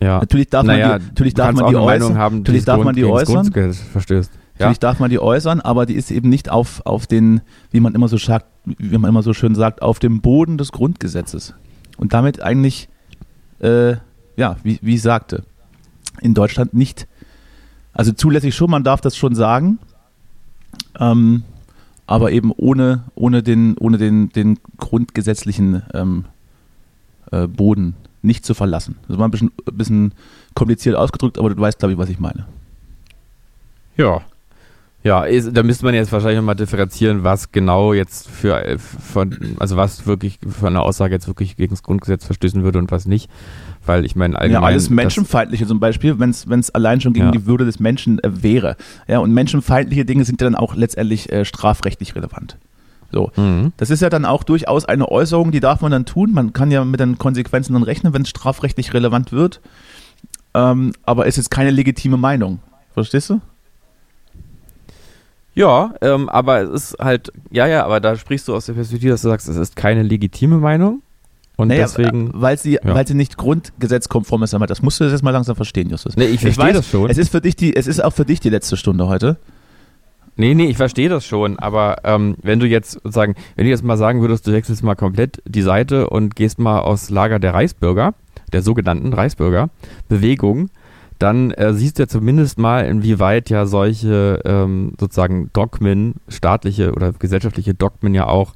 Speaker 2: Ja.
Speaker 1: Natürlich darf
Speaker 2: naja,
Speaker 1: man die, natürlich darf man die äußern.
Speaker 2: Haben,
Speaker 1: natürlich darf man die äußern.
Speaker 2: Verstößt.
Speaker 1: Ja. Natürlich darf man die äußern, aber die ist eben nicht auf, auf den, wie man immer so sagt, wie man immer so schön sagt, auf dem Boden des Grundgesetzes. Und damit eigentlich, äh, ja, wie, wie ich sagte, in Deutschland nicht, also zulässig schon, man darf das schon sagen, ähm, aber eben ohne, ohne den, ohne den, den grundgesetzlichen ähm, äh, Boden nicht zu verlassen. Das war ein bisschen, ein bisschen kompliziert ausgedrückt, aber du weißt, glaube ich, was ich meine.
Speaker 2: Ja. Ja, ist, da müsste man jetzt wahrscheinlich nochmal differenzieren, was genau jetzt für, äh, von, also was wirklich für eine Aussage jetzt wirklich gegen das Grundgesetz verstößen würde und was nicht. Weil ich meine, allgemein.
Speaker 1: Ja, alles Menschenfeindliche zum Beispiel, wenn es allein schon gegen ja. die Würde des Menschen äh, wäre. Ja, und menschenfeindliche Dinge sind ja dann auch letztendlich äh, strafrechtlich relevant. So. Mhm. Das ist ja dann auch durchaus eine Äußerung, die darf man dann tun. Man kann ja mit den Konsequenzen dann rechnen, wenn es strafrechtlich relevant wird. Ähm, aber es ist keine legitime Meinung. Verstehst du?
Speaker 2: Ja, ähm, aber es ist halt, ja, ja, aber da sprichst du aus der Perspektive, dass du sagst, es ist keine legitime Meinung. Und naja, deswegen.
Speaker 1: Weil sie, ja. weil sie nicht grundgesetzkonform ist, aber das musst du jetzt mal langsam verstehen, Justus.
Speaker 2: Nee, ich verstehe das schon.
Speaker 1: Es ist für dich die, es ist auch für dich die letzte Stunde heute.
Speaker 2: Nee, nee, ich verstehe das schon, aber ähm, wenn du jetzt sozusagen, wenn du jetzt mal sagen würdest, du wechselst mal komplett die Seite und gehst mal aus Lager der Reichsbürger, der sogenannten Reichsbürger, Bewegung, dann äh, siehst du ja zumindest mal, inwieweit ja solche ähm, sozusagen Dogmen, staatliche oder gesellschaftliche Dogmen ja auch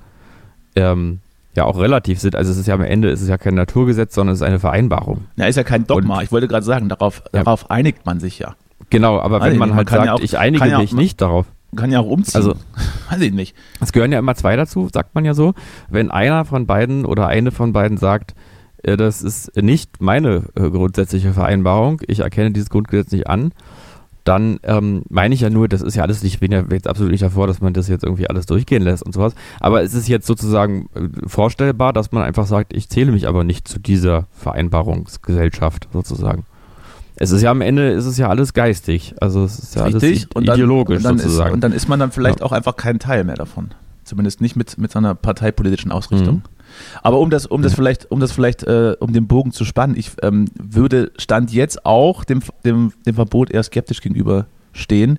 Speaker 2: ähm, ja auch relativ sind. Also es ist ja am Ende ist es ja kein Naturgesetz, sondern es ist eine Vereinbarung.
Speaker 1: Ja, ist ja kein Dogma. Und, ich wollte gerade sagen, darauf, ja. darauf einigt man sich ja.
Speaker 2: Genau, aber wenn also, man, man halt sagt, ja auch, ich einige mich nicht darauf
Speaker 1: kann ja auch umziehen.
Speaker 2: Also,
Speaker 1: weiß ich nicht.
Speaker 2: Es gehören ja immer zwei dazu, sagt man ja so. Wenn einer von beiden oder eine von beiden sagt, äh, das ist nicht meine äh, grundsätzliche Vereinbarung, ich erkenne dieses Grundgesetz nicht an, dann ähm, meine ich ja nur, das ist ja alles, ich bin ja jetzt absolut nicht davor, dass man das jetzt irgendwie alles durchgehen lässt und sowas. Aber es ist jetzt sozusagen äh, vorstellbar, dass man einfach sagt, ich zähle mich aber nicht zu dieser Vereinbarungsgesellschaft sozusagen. Es ist ja am Ende, ist es ja alles geistig. Also es ist ja
Speaker 1: Richtig.
Speaker 2: alles ideologisch
Speaker 1: und dann
Speaker 2: sozusagen.
Speaker 1: Ist, und dann ist man dann vielleicht
Speaker 2: Ja.
Speaker 1: auch einfach kein Teil mehr davon. Zumindest nicht mit, mit seiner parteipolitischen Ausrichtung.
Speaker 2: Mhm.
Speaker 1: Aber um das, um das vielleicht, um das vielleicht, äh, um den Bogen zu spannen, ich ähm, würde Stand jetzt auch dem, dem, dem Verbot eher skeptisch gegenüberstehen,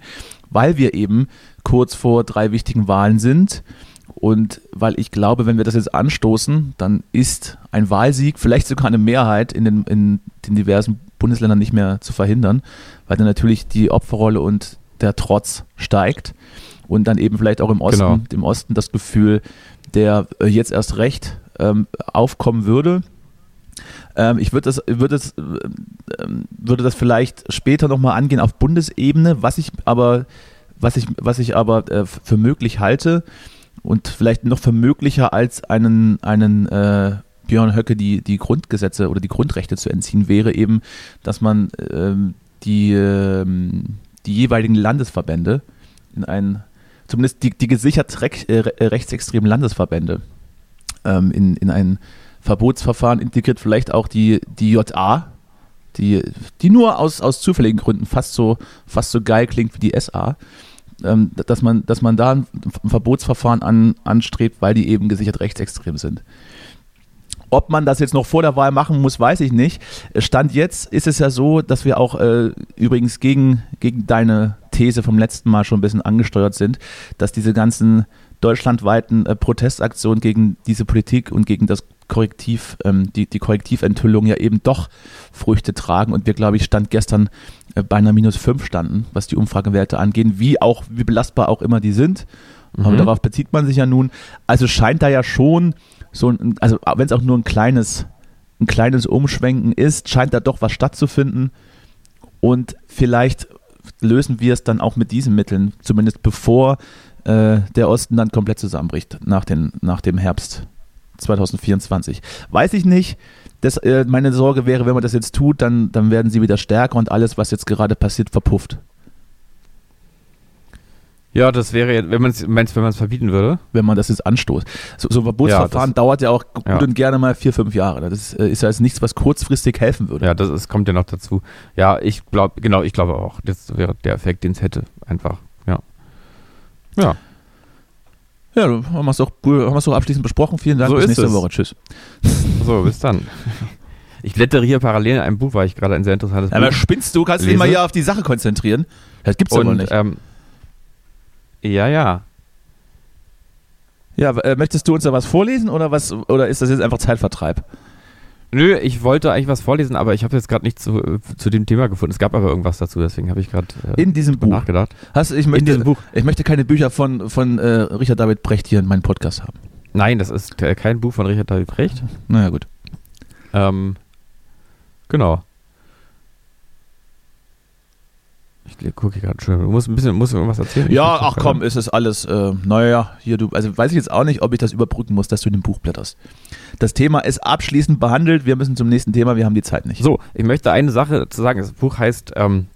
Speaker 1: weil wir eben kurz vor drei wichtigen Wahlen sind. Und weil ich glaube, wenn wir das jetzt anstoßen, dann ist ein Wahlsieg, vielleicht sogar eine Mehrheit in den, in den diversen Bundesländern nicht mehr zu verhindern, weil dann natürlich die Opferrolle und der Trotz steigt und dann eben vielleicht auch im Osten,
Speaker 2: Genau.
Speaker 1: im Osten das Gefühl, der äh, jetzt erst recht ähm, aufkommen würde. Ähm, ich würde das, würde das, ähm, würde das vielleicht später nochmal angehen auf Bundesebene, was ich aber, was ich, was ich aber äh, für möglich halte und vielleicht noch für möglicher als einen, einen äh, Björn Höcke die, die Grundgesetze oder die Grundrechte zu entziehen, wäre eben, dass man ähm, die, ähm, die jeweiligen Landesverbände in einen, zumindest die, die gesichert rech, äh, rechtsextremen Landesverbände ähm, in, in ein Verbotsverfahren integriert, vielleicht auch die, die JA, die, die nur aus, aus zufälligen Gründen fast so, fast so geil klingt wie die SA, ähm, dass, man, dass man da ein Verbotsverfahren an, anstrebt, weil die eben gesichert rechtsextrem sind. Ob man das jetzt noch vor der Wahl machen muss, weiß ich nicht. Stand jetzt ist es ja so, dass wir auch äh, übrigens gegen, gegen deine These vom letzten Mal schon ein bisschen angesteuert sind, dass diese ganzen deutschlandweiten äh, Protestaktionen gegen diese Politik und gegen das Korrektiv, ähm, die, die Korrektiventhüllung ja eben doch Früchte tragen und wir, glaube ich, stand gestern äh, bei einer minus 5 standen, was die Umfragewerte angehen, wie auch, wie belastbar auch immer die sind. Aber
Speaker 2: Mhm.
Speaker 1: darauf bezieht man sich ja nun. Also scheint da ja schon so ein, also wenn es auch nur ein kleines, ein kleines Umschwenken ist, scheint da doch was stattzufinden. Und vielleicht lösen wir es dann auch mit diesen Mitteln, zumindest bevor äh, der Osten dann komplett zusammenbricht nach, den, nach dem Herbst 2024. Weiß ich nicht. Das, äh, meine Sorge wäre, wenn man das jetzt tut, dann, dann werden sie wieder stärker und alles, was jetzt gerade passiert, verpufft.
Speaker 2: Ja, das wäre, jetzt- wenn man es, meinst, wenn man es verbieten würde?
Speaker 1: wenn man das jetzt anstoßt. So, so ein Verbotsverfahren
Speaker 2: Ja,
Speaker 1: dauert ja auch gut
Speaker 2: ja.
Speaker 1: und gerne mal vier, fünf Jahre. Das äh, ist ja jetzt nichts, was kurzfristig helfen würde.
Speaker 2: Ja, das ist, kommt ja noch dazu. Ja, ich glaube, genau, ich glaube auch. Das wäre der Effekt, den es hätte. Einfach, ja. Ja.
Speaker 1: Ja, du haben wir es doch, haben doch abschließend besprochen. Vielen Dank.
Speaker 2: So
Speaker 1: Bis nächste
Speaker 2: es.
Speaker 1: Woche. Tschüss.
Speaker 2: So, bis dann. Ich blättere hier parallel in einem Buch, weil ich gerade ein sehr interessantes
Speaker 1: Aber
Speaker 2: Buch
Speaker 1: spinnst du? Kannst du dich mal hier auf die Sache konzentrieren? Das gibt's aber
Speaker 2: und,
Speaker 1: nicht.
Speaker 2: ähm, ja, ja.
Speaker 1: ja, äh, möchtest du uns da was vorlesen oder was? Oder ist das jetzt einfach Zeitvertreib?
Speaker 2: Nö, ich wollte eigentlich was vorlesen, aber ich habe jetzt gerade nichts zu, zu dem Thema gefunden. Es gab aber irgendwas dazu, deswegen habe ich gerade äh,
Speaker 1: In diesem
Speaker 2: drüber
Speaker 1: Buch.
Speaker 2: nachgedacht.
Speaker 1: Hast, ich,
Speaker 2: In
Speaker 1: möchte,
Speaker 2: diesem Buch.
Speaker 1: ich möchte keine Bücher von, von äh, Richard David Brecht hier in meinem Podcast haben.
Speaker 2: Nein, das ist äh, kein Buch von Richard David Brecht.
Speaker 1: Naja, gut.
Speaker 2: Ähm, genau. Ich gucke gerade schon. Du musst ein bisschen musst irgendwas erzählen.
Speaker 1: Ja, ach komm, ist es alles, äh, naja, hier du, also weiß ich jetzt auch nicht, ob ich das überbrücken muss, dass du in dem Buch blätterst. Das Thema ist abschließend behandelt, wir müssen zum nächsten Thema, wir haben die Zeit nicht.
Speaker 2: So, ich möchte eine Sache zu sagen. Das Buch heißt ähm,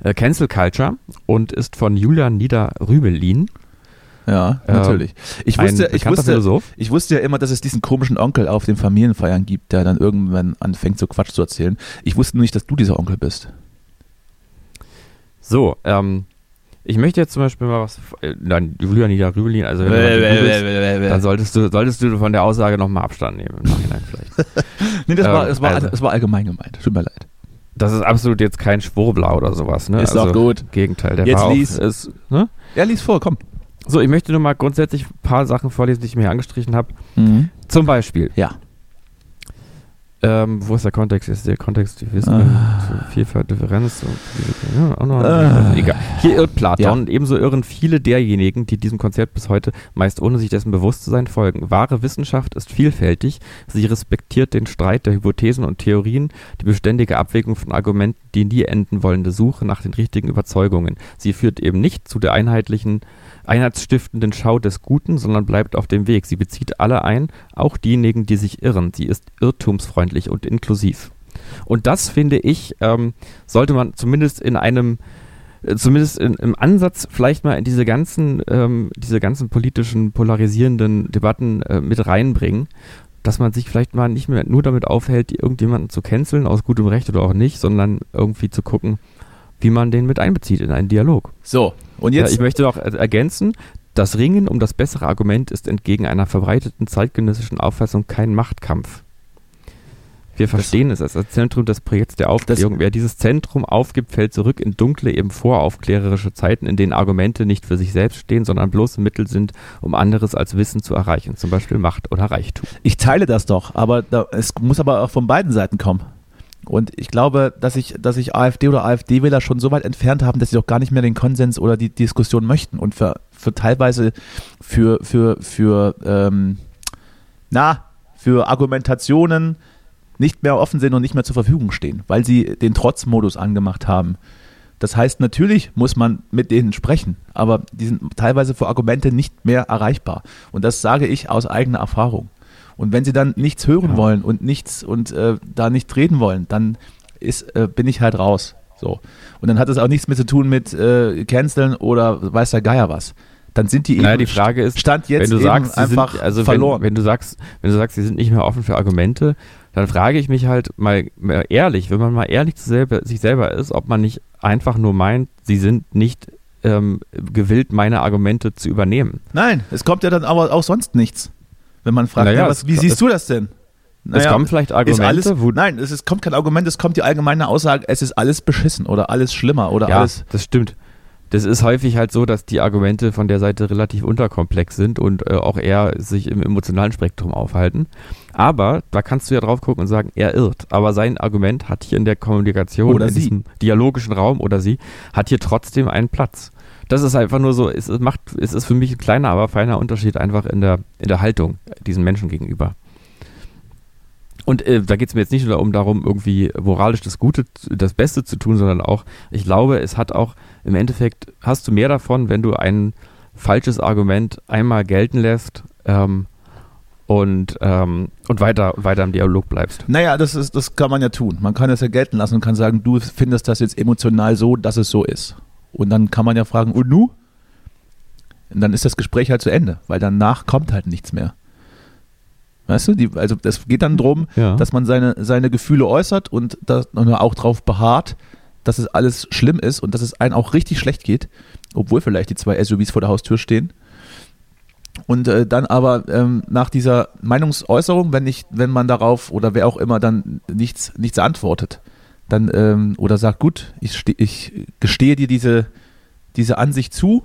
Speaker 2: äh, Cancel Culture und ist von Julian Nieder-Rübelin,
Speaker 1: Ja,
Speaker 2: Ähm,
Speaker 1: natürlich. Ich wusste, ich wusste,
Speaker 2: Philosoph.
Speaker 1: ich wusste ja immer, dass es diesen komischen Onkel auf den Familienfeiern gibt, der dann irgendwann anfängt, so Quatsch zu erzählen. Ich wusste nur nicht, dass du dieser Onkel bist.
Speaker 2: So, ähm, ich möchte jetzt zum Beispiel mal was. Äh, nein, Julian Nieder-Rübelin, also wenn du mal googelst, dann solltest du, solltest du von der Aussage nochmal Abstand nehmen im Nachhinein vielleicht.
Speaker 1: Nee, das,
Speaker 2: Ähm,
Speaker 1: war, das, war,
Speaker 2: also-
Speaker 1: das war allgemein gemeint. Tut mir leid.
Speaker 2: Das ist absolut jetzt kein Schwurbler oder sowas, ne?
Speaker 1: Ist doch gut.
Speaker 2: Gegenteil. Der
Speaker 1: Jetzt
Speaker 2: war auch,
Speaker 1: lies.
Speaker 2: Ist, ne?
Speaker 1: Ja, lies vor, komm.
Speaker 2: So, ich möchte nur mal grundsätzlich ein paar Sachen vorlesen, die ich mir hier angestrichen habe. Zum Beispiel,
Speaker 1: Ja.
Speaker 2: Ähm, wo ist der Kontext? Ist der Kontext, die wissen,
Speaker 1: Ah.
Speaker 2: Vielfalt, Differenz, so, ja, auch noch,
Speaker 1: Ah.
Speaker 2: egal. Hier irrt Platon
Speaker 1: Ja.
Speaker 2: und ebenso irren viele derjenigen, die diesem Konzept bis heute meist ohne sich dessen bewusst zu sein folgen. Wahre Wissenschaft ist vielfältig, sie respektiert den Streit der Hypothesen und Theorien, die beständige Abwägung von Argumenten, die nie enden wollende Suche nach den richtigen Überzeugungen. Sie führt eben nicht zu der einheitlichen, einheitsstiftenden Schau des Guten, sondern bleibt auf dem Weg. Sie bezieht alle ein, auch diejenigen, die sich irren. Sie ist irrtumsfreundlich und inklusiv. Und das finde ich, ähm, sollte man zumindest in einem äh, zumindest in, im Ansatz vielleicht mal in diese ganzen, ähm, diese ganzen politischen polarisierenden Debatten äh, mit reinbringen, dass man sich vielleicht mal nicht mehr nur damit aufhält, irgendjemanden zu canceln, aus gutem Recht oder auch nicht, sondern irgendwie zu gucken, wie man den mit einbezieht in einen Dialog.
Speaker 1: So, und jetzt.
Speaker 2: Ja, ich möchte noch ergänzen, das Ringen um das bessere Argument ist entgegen einer verbreiteten zeitgenössischen Auffassung kein Machtkampf. Wir verstehen das, es als Zentrum des Projekts der Aufklärung. Wer dieses Zentrum aufgibt, fällt zurück in dunkle, eben voraufklärerische Zeiten, in denen Argumente nicht für sich selbst stehen, sondern bloße Mittel sind, um anderes als Wissen zu erreichen, zum Beispiel Macht oder Reichtum.
Speaker 1: Ich teile das doch, aber da, es muss aber auch von beiden Seiten kommen. Und ich glaube, dass ich, dass ich AfD oder AfD-Wähler schon so weit entfernt haben, dass sie doch gar nicht mehr den Konsens oder die Diskussion möchten und für, für teilweise für, für, für, ähm, na, für Argumentationen, nicht mehr offen sind und nicht mehr zur Verfügung stehen, weil sie den Trotzmodus angemacht haben. Das heißt, natürlich muss man mit denen sprechen, aber die sind teilweise für Argumente nicht mehr erreichbar. Und das sage ich aus eigener Erfahrung. Und wenn sie dann nichts hören ja. wollen und nichts und äh, da nicht reden wollen, dann ist, äh, bin ich halt raus. So. Und dann hat es auch nichts mehr zu tun mit äh, Canceln oder weiß der Geier was dann sind die
Speaker 2: naja, die Frage ist,
Speaker 1: Stand jetzt
Speaker 2: wenn du sagst,
Speaker 1: einfach
Speaker 2: sind, also
Speaker 1: verloren.
Speaker 2: Wenn, wenn, du sagst, wenn du sagst, sie sind nicht mehr offen für Argumente, dann frage ich mich halt mal, mal ehrlich, wenn man mal ehrlich zu selber, sich selber ist, ob man nicht einfach nur meint, sie sind nicht ähm, gewillt, meine Argumente zu übernehmen.
Speaker 1: Nein, es kommt ja dann aber auch sonst nichts. Wenn man fragt, naja, ja, was, wie siehst du das denn?
Speaker 2: Naja, es kommen vielleicht Argumente.
Speaker 1: Alles, nein, es ist, kommt kein Argument, es kommt die allgemeine Aussage, es ist alles beschissen oder alles schlimmer oder
Speaker 2: ja,
Speaker 1: alles.
Speaker 2: Das stimmt das ist häufig halt so, dass die Argumente von der Seite relativ unterkomplex sind und äh, auch eher sich im emotionalen Spektrum aufhalten. Aber da kannst du ja drauf gucken und sagen, er irrt. Aber sein Argument hat hier in der Kommunikation,
Speaker 1: oder
Speaker 2: in
Speaker 1: sie.
Speaker 2: diesem dialogischen Raum oder sie, hat hier trotzdem einen Platz. Das ist einfach nur so, es, macht, es ist für mich ein kleiner, aber feiner Unterschied einfach in der, in der Haltung diesen Menschen gegenüber. Und äh, da geht es mir jetzt nicht nur um darum, irgendwie moralisch das Gute, das Beste zu tun, sondern auch, ich glaube, es hat auch im Endeffekt, hast du mehr davon, wenn du ein falsches Argument einmal gelten lässt ähm, und, ähm, und weiter, weiter im Dialog bleibst.
Speaker 1: Naja, das, ist, das kann man ja tun. Man kann es ja gelten lassen und kann sagen, du findest das jetzt emotional so, dass es so ist. Und dann kann man ja fragen, und nu? Und dann ist das Gespräch halt zu Ende, weil danach kommt halt nichts mehr. Weißt du, die, also es geht dann darum, ja. dass man seine, seine Gefühle äußert und, da, und auch darauf beharrt, dass es alles schlimm ist und dass es einem auch richtig schlecht geht, obwohl vielleicht die zwei SUVs vor der Haustür stehen. Und äh, dann aber ähm, nach dieser Meinungsäußerung, wenn nicht, wenn man darauf oder wer auch immer dann nichts, nichts antwortet, dann ähm, oder sagt, gut, ich, ich gestehe dir diese, diese Ansicht zu,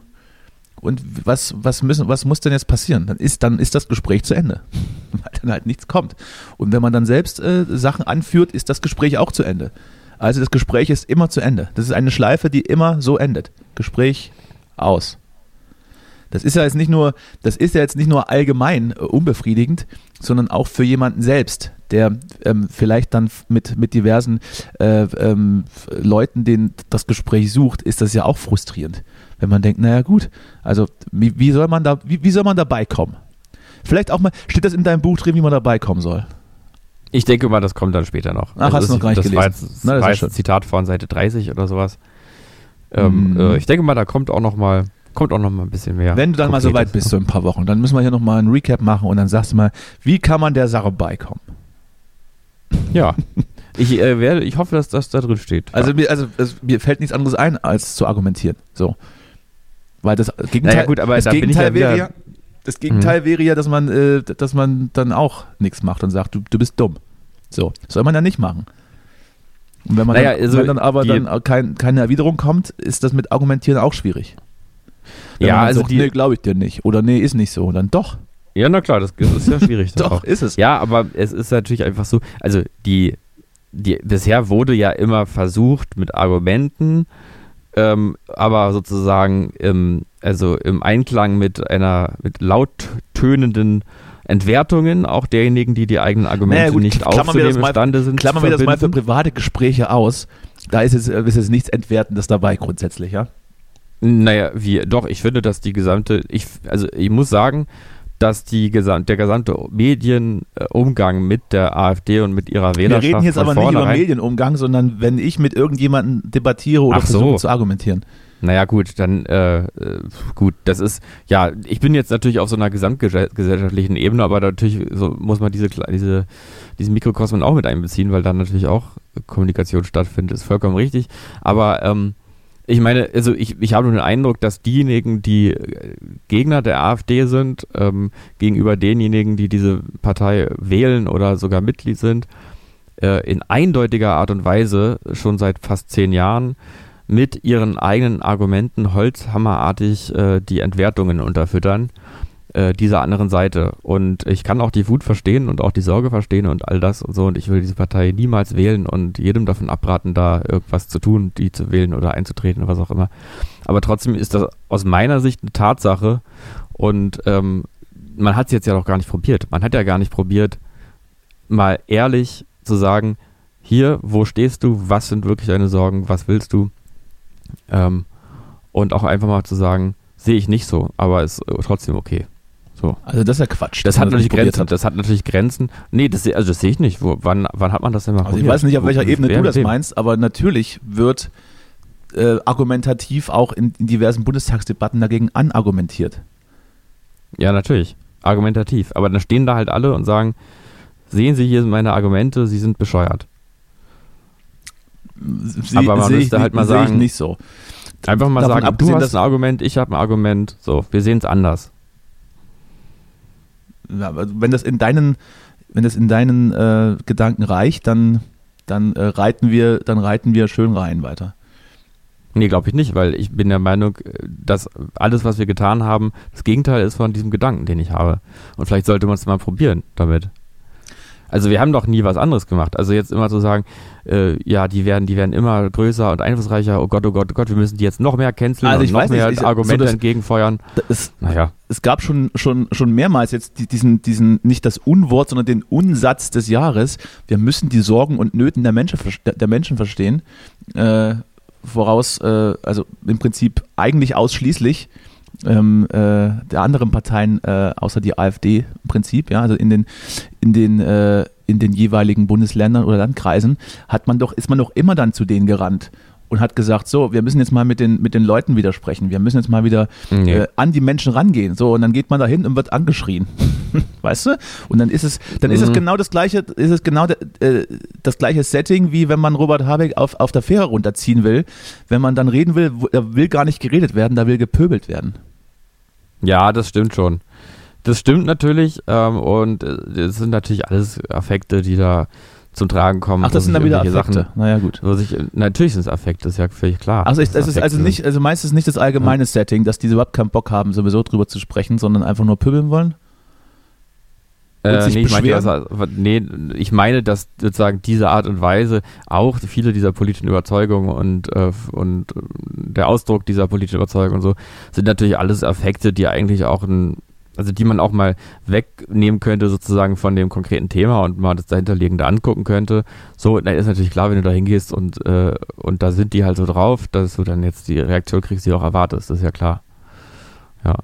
Speaker 1: und was, was, müssen, was muss denn jetzt passieren? Dann ist, dann ist das Gespräch zu Ende, weil dann halt nichts kommt. Und wenn man dann selbst äh, Sachen anführt, ist das Gespräch auch zu Ende. Also das Gespräch ist immer zu Ende. Das ist eine Schleife, die immer so endet. Gespräch aus. Das ist ja jetzt nicht nur, das ist ja jetzt nicht nur allgemein äh, unbefriedigend, sondern auch für jemanden selbst, der ähm, vielleicht dann mit, mit diversen äh, ähm, Leuten den, das Gespräch sucht, ist das ja auch frustrierend wenn man denkt, naja gut, also wie, wie soll man da, wie, wie soll man dabei kommen? Vielleicht auch mal, steht das in deinem Buch drin, wie man dabei kommen soll?
Speaker 2: Ich denke mal, das kommt dann später noch.
Speaker 1: Ach, also hast du noch gar nicht
Speaker 2: das
Speaker 1: gelesen.
Speaker 2: War jetzt, das Na, war jetzt ein Zitat von Seite 30 oder sowas. Ähm, mhm. äh, ich denke mal, da kommt auch noch mal, kommt auch noch mal ein bisschen mehr.
Speaker 1: Wenn du dann mal so weit bist, so in ein paar Wochen, dann müssen wir hier noch mal ein Recap machen und dann sagst du mal, wie kann man der Sache beikommen?
Speaker 2: Ja, ich, äh, werde, ich hoffe, dass das da drin steht.
Speaker 1: Also, ja. mir, also es, mir fällt nichts anderes ein, als zu argumentieren. So. Weil das Gegenteil,
Speaker 2: naja, gut, aber
Speaker 1: das
Speaker 2: da
Speaker 1: Gegenteil wäre ja, das Gegenteil mhm. wäre ja, dass man, äh, dass man dann auch nichts macht und sagt, du, du bist dumm. So, soll man ja nicht machen. Und wenn man,
Speaker 2: naja,
Speaker 1: dann,
Speaker 2: also
Speaker 1: wenn dann aber dann kein, keine Erwiderung kommt, ist das mit Argumentieren auch schwierig.
Speaker 2: Wenn ja, also sagt,
Speaker 1: die, nee, glaube ich dir nicht. Oder nee, ist nicht so. Und dann doch.
Speaker 2: Ja, na klar, das ist ja schwierig.
Speaker 1: doch, auch. ist es.
Speaker 2: Ja, aber es ist natürlich einfach so, also die, die, bisher wurde ja immer versucht, mit Argumenten ähm, aber sozusagen im, also im Einklang mit einer mit laut tönenden Entwertungen auch derjenigen, die die eigenen Argumente naja, gut, nicht aufzunehmen
Speaker 1: imstande sind. Klammern wir das mal für private Gespräche aus. Da ist es, ist es nichts Entwertendes dabei grundsätzlich, ja?
Speaker 2: Naja, wie, doch, ich finde, dass die gesamte, ich, also ich muss sagen, dass die gesam der gesamte Medienumgang mit der AfD und mit ihrer Wählerschaft.
Speaker 1: Wir reden jetzt aber nicht über Medienumgang, sondern wenn ich mit irgendjemandem debattiere oder
Speaker 2: so.
Speaker 1: versuche zu argumentieren.
Speaker 2: Naja, gut, dann, äh, gut, das ist, ja, ich bin jetzt natürlich auf so einer gesamtgesellschaftlichen Ebene, aber natürlich so muss man diese, diese, diesen Mikrokosmen auch mit einbeziehen, weil dann natürlich auch Kommunikation stattfindet, ist vollkommen richtig. Aber, ähm, ich meine, also ich, ich habe nur den Eindruck, dass diejenigen, die äh, Gegner der AfD sind, ähm, gegenüber denjenigen, die diese Partei wählen oder sogar Mitglied sind, äh, in eindeutiger Art und Weise schon seit fast zehn Jahren mit ihren eigenen Argumenten holzhammerartig äh, die Entwertungen unterfüttern äh, dieser anderen Seite. Und ich kann auch die Wut verstehen und auch die Sorge verstehen und all das und so. Und ich will diese Partei niemals wählen und jedem davon abraten, da irgendwas zu tun, die zu wählen oder einzutreten oder was auch immer. Aber trotzdem ist das aus meiner Sicht eine Tatsache. Und ähm, man hat es jetzt ja noch gar nicht probiert. Man hat ja gar nicht probiert, mal ehrlich zu sagen, hier, wo stehst du, was sind wirklich deine Sorgen, was willst du? Ähm, und auch einfach mal zu sagen, sehe ich nicht so, aber ist trotzdem okay. So.
Speaker 1: Also das ist ja Quatsch.
Speaker 2: Das, hat natürlich Grenzen. Hat. Das hat natürlich Grenzen. Nee, das, also das sehe ich nicht. Wo, wann, wann hat man das denn mal
Speaker 1: also Ich weiß nicht, auf welcher Ebene du das meinst, aber natürlich wird äh, argumentativ auch in, in, diversen Bundestagsdebatten dagegen anargumentiert.
Speaker 2: Ja, natürlich. Argumentativ. Aber dann stehen da halt alle und sagen, sehen Sie hier meine Argumente, Sie sind bescheuert.
Speaker 1: Sie, aber man müsste halt mal sagen, nicht so.
Speaker 2: Einfach mal sagen, du hast ein Argument, ich habe ein Argument. So, wir sehen es anders
Speaker 1: ja, wenn das in deinen, wenn das in deinen äh, Gedanken reicht, dann, dann äh, reiten wir, dann reiten wir schön rein weiter.
Speaker 2: Nee, glaube ich nicht, weil ich bin der Meinung, dass alles, was wir getan haben, das Gegenteil ist von diesem Gedanken, den ich habe. Und vielleicht sollte man es mal probieren damit. Also wir haben doch nie was anderes gemacht. Also jetzt immer zu sagen, äh, ja, die werden, die werden immer größer und einflussreicher. Oh Gott, oh Gott, oh Gott, wir müssen die jetzt noch mehr canceln
Speaker 1: also
Speaker 2: und noch mehr
Speaker 1: nicht, ich,
Speaker 2: Argumente so das, entgegenfeuern.
Speaker 1: Es, naja. es gab schon, schon, schon mehrmals jetzt diesen, diesen, nicht das Unwort, sondern den Unsatz des Jahres. Wir müssen die Sorgen und Nöten der Menschen, der Menschen verstehen. Äh, voraus, äh, also im Prinzip eigentlich ausschließlich ähm, äh, der anderen Parteien äh, außer die AfD im Prinzip, ja, also in den, in den, äh, in den jeweiligen Bundesländern oder Landkreisen, hat man doch, ist man doch immer dann zu denen gerannt und hat gesagt, so, wir müssen jetzt mal mit den, mit den Leuten widersprechen, wir müssen jetzt mal wieder nee. äh, an die Menschen rangehen. So, und dann geht man da hin und wird angeschrien. weißt du? Und dann ist es, dann mhm. ist es mhm. genau das gleiche, ist es genau de, äh, das gleiche Setting, wie wenn man Robert Habeck auf, auf der Fähre runterziehen will. Wenn man dann reden will, da will gar nicht geredet werden, da will gepöbelt werden.
Speaker 2: Ja, das stimmt schon. Das stimmt natürlich ähm, und es äh, sind natürlich alles Affekte, die da zum Tragen kommen.
Speaker 1: Ach, das sind dann wieder Affekte. Sachen,
Speaker 2: naja, gut. Sich, natürlich sind es Affekte, das ist ja völlig klar.
Speaker 1: Also, ich, das ist also nicht, also meistens nicht das allgemeine ja. Setting, dass diese überhaupt keinen Bock haben, sowieso drüber zu sprechen, sondern einfach nur pöbeln wollen?
Speaker 2: Äh, nee, ich meinte, also, nee, ich meine, dass sozusagen diese Art und Weise auch viele dieser politischen Überzeugungen und, äh, und der Ausdruck dieser politischen Überzeugung und so sind natürlich alles Effekte, die eigentlich auch ein, also die man auch mal wegnehmen könnte sozusagen von dem konkreten Thema und mal das dahinterliegende angucken könnte. So, dann ist natürlich klar, wenn du da hingehst und, äh, und da sind die halt so drauf, dass du dann jetzt die Reaktion kriegst, die du auch erwartest, das ist ja klar. Ja.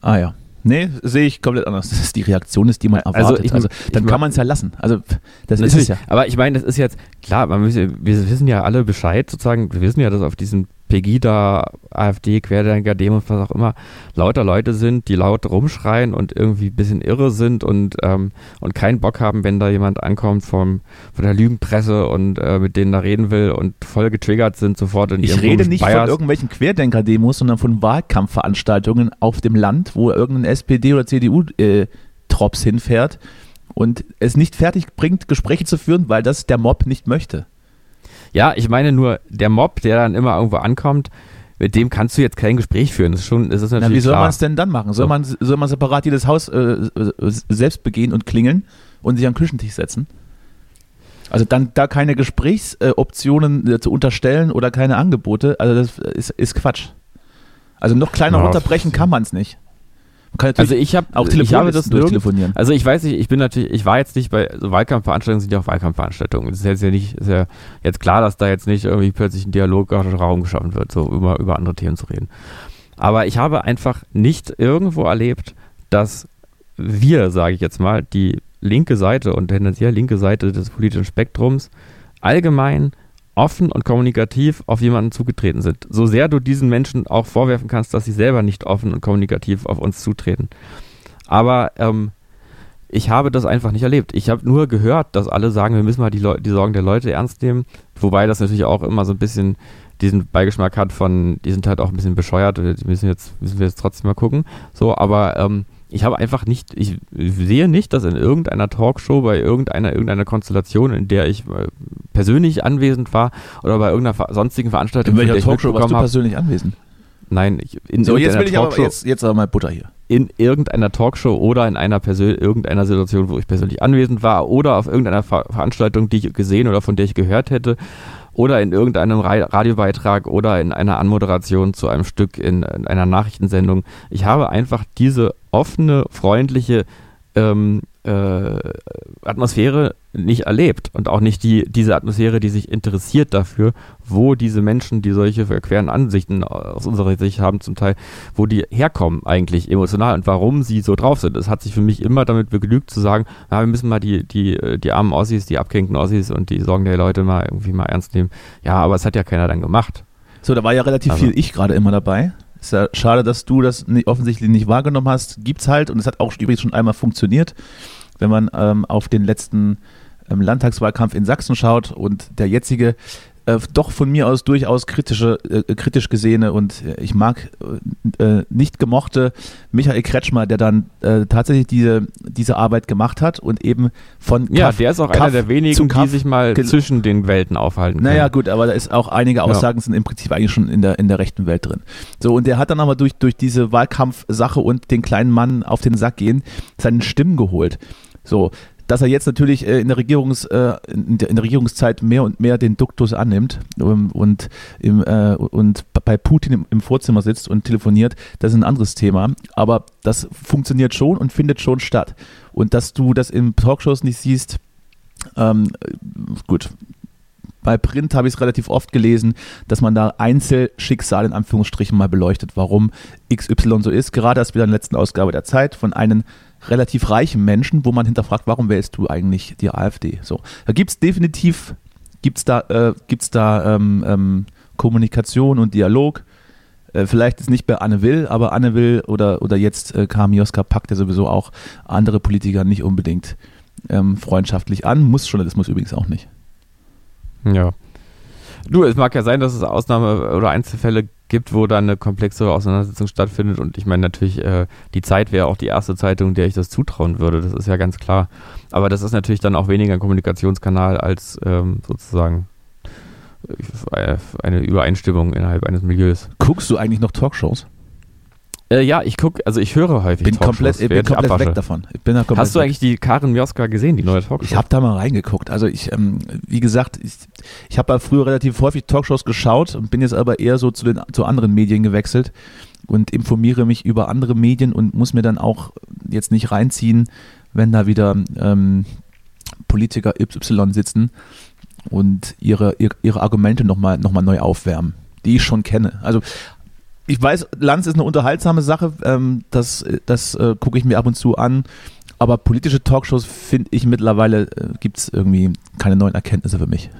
Speaker 1: Ah ja. Nee, sehe ich komplett anders. Das ist die Reaktion ist, die man also erwartet. Also, ich, also dann ich, kann man es ja lassen. Also das ist es ja.
Speaker 2: Aber ich meine, das ist jetzt klar. Man, wir wissen ja alle Bescheid sozusagen. Wir wissen ja, dass auf diesen Pegida, AfD, Querdenker, Demos, was auch immer, lauter Leute sind, die laut rumschreien und irgendwie ein bisschen irre sind und, ähm, und keinen Bock haben, wenn da jemand ankommt vom, von der Lügenpresse und äh, mit denen da reden will und voll getriggert sind sofort in
Speaker 1: Ich rede nicht Bias. von irgendwelchen Querdenker-Demos, sondern von Wahlkampfveranstaltungen auf dem Land, wo irgendein SPD- oder CDU-Trops äh, hinfährt und es nicht fertig bringt, Gespräche zu führen, weil das der Mob nicht möchte.
Speaker 2: Ja, ich meine nur, der Mob, der dann immer irgendwo ankommt, mit dem kannst du jetzt kein Gespräch führen. Das ist schon, das ist natürlich
Speaker 1: Na, wie soll man es denn dann machen? Soll, so. man, soll man separat jedes Haus äh, selbst begehen und klingeln und sich am Küchentisch setzen? Also dann da keine Gesprächsoptionen äh, zu unterstellen oder keine Angebote, also das ist, ist Quatsch. Also noch kleiner ja, unterbrechen kann man es nicht.
Speaker 2: Also ich habe
Speaker 1: auch
Speaker 2: ich habe das
Speaker 1: durchtelefonieren.
Speaker 2: Also ich weiß nicht, ich bin natürlich, ich war jetzt nicht bei also Wahlkampfveranstaltungen sind ja auch Wahlkampfveranstaltungen. Es ist jetzt ja nicht, ist ja jetzt klar, dass da jetzt nicht irgendwie plötzlich ein Dialog Raum geschaffen wird, so über, über andere Themen zu reden. Aber ich habe einfach nicht irgendwo erlebt, dass wir, sage ich jetzt mal, die linke Seite und tendenziell linke Seite des politischen Spektrums allgemein offen und kommunikativ auf jemanden zugetreten sind. So sehr du diesen Menschen auch vorwerfen kannst, dass sie selber nicht offen und kommunikativ auf uns zutreten. Aber ähm, ich habe das einfach nicht erlebt. Ich habe nur gehört, dass alle sagen, wir müssen mal die, die Sorgen der Leute ernst nehmen. Wobei das natürlich auch immer so ein bisschen diesen Beigeschmack hat von, die sind halt auch ein bisschen bescheuert, die müssen jetzt, müssen wir jetzt trotzdem mal gucken. So, aber ähm, ich habe einfach nicht, ich sehe nicht, dass in irgendeiner Talkshow, bei irgendeiner, irgendeiner Konstellation, in der ich äh, persönlich anwesend war oder bei irgendeiner sonstigen Veranstaltung,
Speaker 1: in welcher Talkshow warst du persönlich anwesend?
Speaker 2: Nein,
Speaker 1: in so, jetzt will ich Talkshow, aber jetzt, jetzt aber mal Butter hier.
Speaker 2: In irgendeiner Talkshow oder in einer Persön irgendeiner Situation, wo ich persönlich anwesend war oder auf irgendeiner Ver Veranstaltung, die ich gesehen oder von der ich gehört hätte oder in irgendeinem Radiobeitrag oder in einer Anmoderation zu einem Stück in, in einer Nachrichtensendung. Ich habe einfach diese offene, freundliche ähm, äh, Atmosphäre nicht erlebt und auch nicht die, diese Atmosphäre, die sich interessiert dafür, wo diese Menschen, die solche verqueren Ansichten aus unserer Sicht haben, zum Teil, wo die herkommen eigentlich emotional und warum sie so drauf sind. Es hat sich für mich immer damit begnügt zu sagen, na, wir müssen mal die, die, die armen Ossis, die abgehängten Ossis und die Sorgen der Leute mal irgendwie mal ernst nehmen. Ja, aber es hat ja keiner dann gemacht.
Speaker 1: So, da war ja relativ also. viel ich gerade immer dabei. Ist ja schade, dass du das nicht, offensichtlich nicht wahrgenommen hast. Gibt's halt und es hat auch übrigens schon einmal funktioniert, wenn man ähm, auf den letzten ähm, Landtagswahlkampf in Sachsen schaut und der jetzige äh, doch von mir aus durchaus kritische, äh, kritisch gesehene und äh, ich mag äh, äh, nicht gemochte Michael Kretschmer, der dann äh, tatsächlich diese, diese Arbeit gemacht hat und eben von
Speaker 2: Ja, Kaff, der ist auch Kaff einer der wenigen, die sich mal zwischen den Welten aufhalten
Speaker 1: können. Naja, gut, aber da ist auch einige Aussagen ja. sind im Prinzip eigentlich schon in der, in der rechten Welt drin. So, und der hat dann aber durch, durch diese Wahlkampfsache und den kleinen Mann auf den Sack gehen, seinen Stimmen geholt. So, dass er jetzt natürlich äh, in, der Regierungs, äh, in, der, Regierungszeit mehr und mehr den Duktus annimmt ähm, und, im, äh, und bei Putin im, im, Vorzimmer sitzt und telefoniert, das ist ein anderes Thema. Aber das funktioniert schon und findet schon statt. Und dass du das in Talkshows nicht siehst, ähm, gut, bei Print habe ich es relativ oft gelesen, dass man da Einzelschicksale in Anführungsstrichen mal beleuchtet, warum XY so ist. Gerade erst wieder in der letzten Ausgabe der Zeit von einem relativ reichen Menschen, wo man hinterfragt, warum wählst du eigentlich die AfD? So, da gibt es definitiv, gibt's da, äh, gibt's da ähm, ähm, Kommunikation und Dialog. Äh, vielleicht ist nicht bei Anne Will, aber Anne Will oder, oder jetzt äh, Kamioska packt ja sowieso auch andere Politiker nicht unbedingt ähm, freundschaftlich an. Muss Journalismus übrigens auch nicht.
Speaker 2: Ja. Du, es mag ja sein, dass es Ausnahme- oder Einzelfälle gibt, wo dann eine komplexere Auseinandersetzung stattfindet. Und ich meine natürlich, äh, die Zeit wäre auch die erste Zeitung, der ich das zutrauen würde. Das ist ja ganz klar. Aber das ist natürlich dann auch weniger ein Kommunikationskanal als ähm, sozusagen äh, eine Übereinstimmung innerhalb eines Milieus.
Speaker 1: Guckst du eigentlich noch Talkshows?
Speaker 2: Äh, ja, ich gucke, also ich höre häufig
Speaker 1: bin komplett, ich bin komplett abwasche. weg davon. Ich bin da
Speaker 2: Hast du eigentlich die Karin Mioska gesehen, die neue Talkshow?
Speaker 1: Ich habe da mal reingeguckt. Also ich, ähm, wie gesagt, ich, ich habe früher relativ häufig Talkshows geschaut und bin jetzt aber eher so zu den zu anderen Medien gewechselt und informiere mich über andere Medien und muss mir dann auch jetzt nicht reinziehen, wenn da wieder ähm, Politiker Y sitzen und ihre, ihre, ihre Argumente nochmal noch mal neu aufwärmen, die ich schon kenne. Also ich weiß, Lanz ist eine unterhaltsame Sache, ähm, das, das äh, gucke ich mir ab und zu an. Aber politische Talkshows finde ich mittlerweile, äh, gibt es irgendwie keine neuen Erkenntnisse für mich.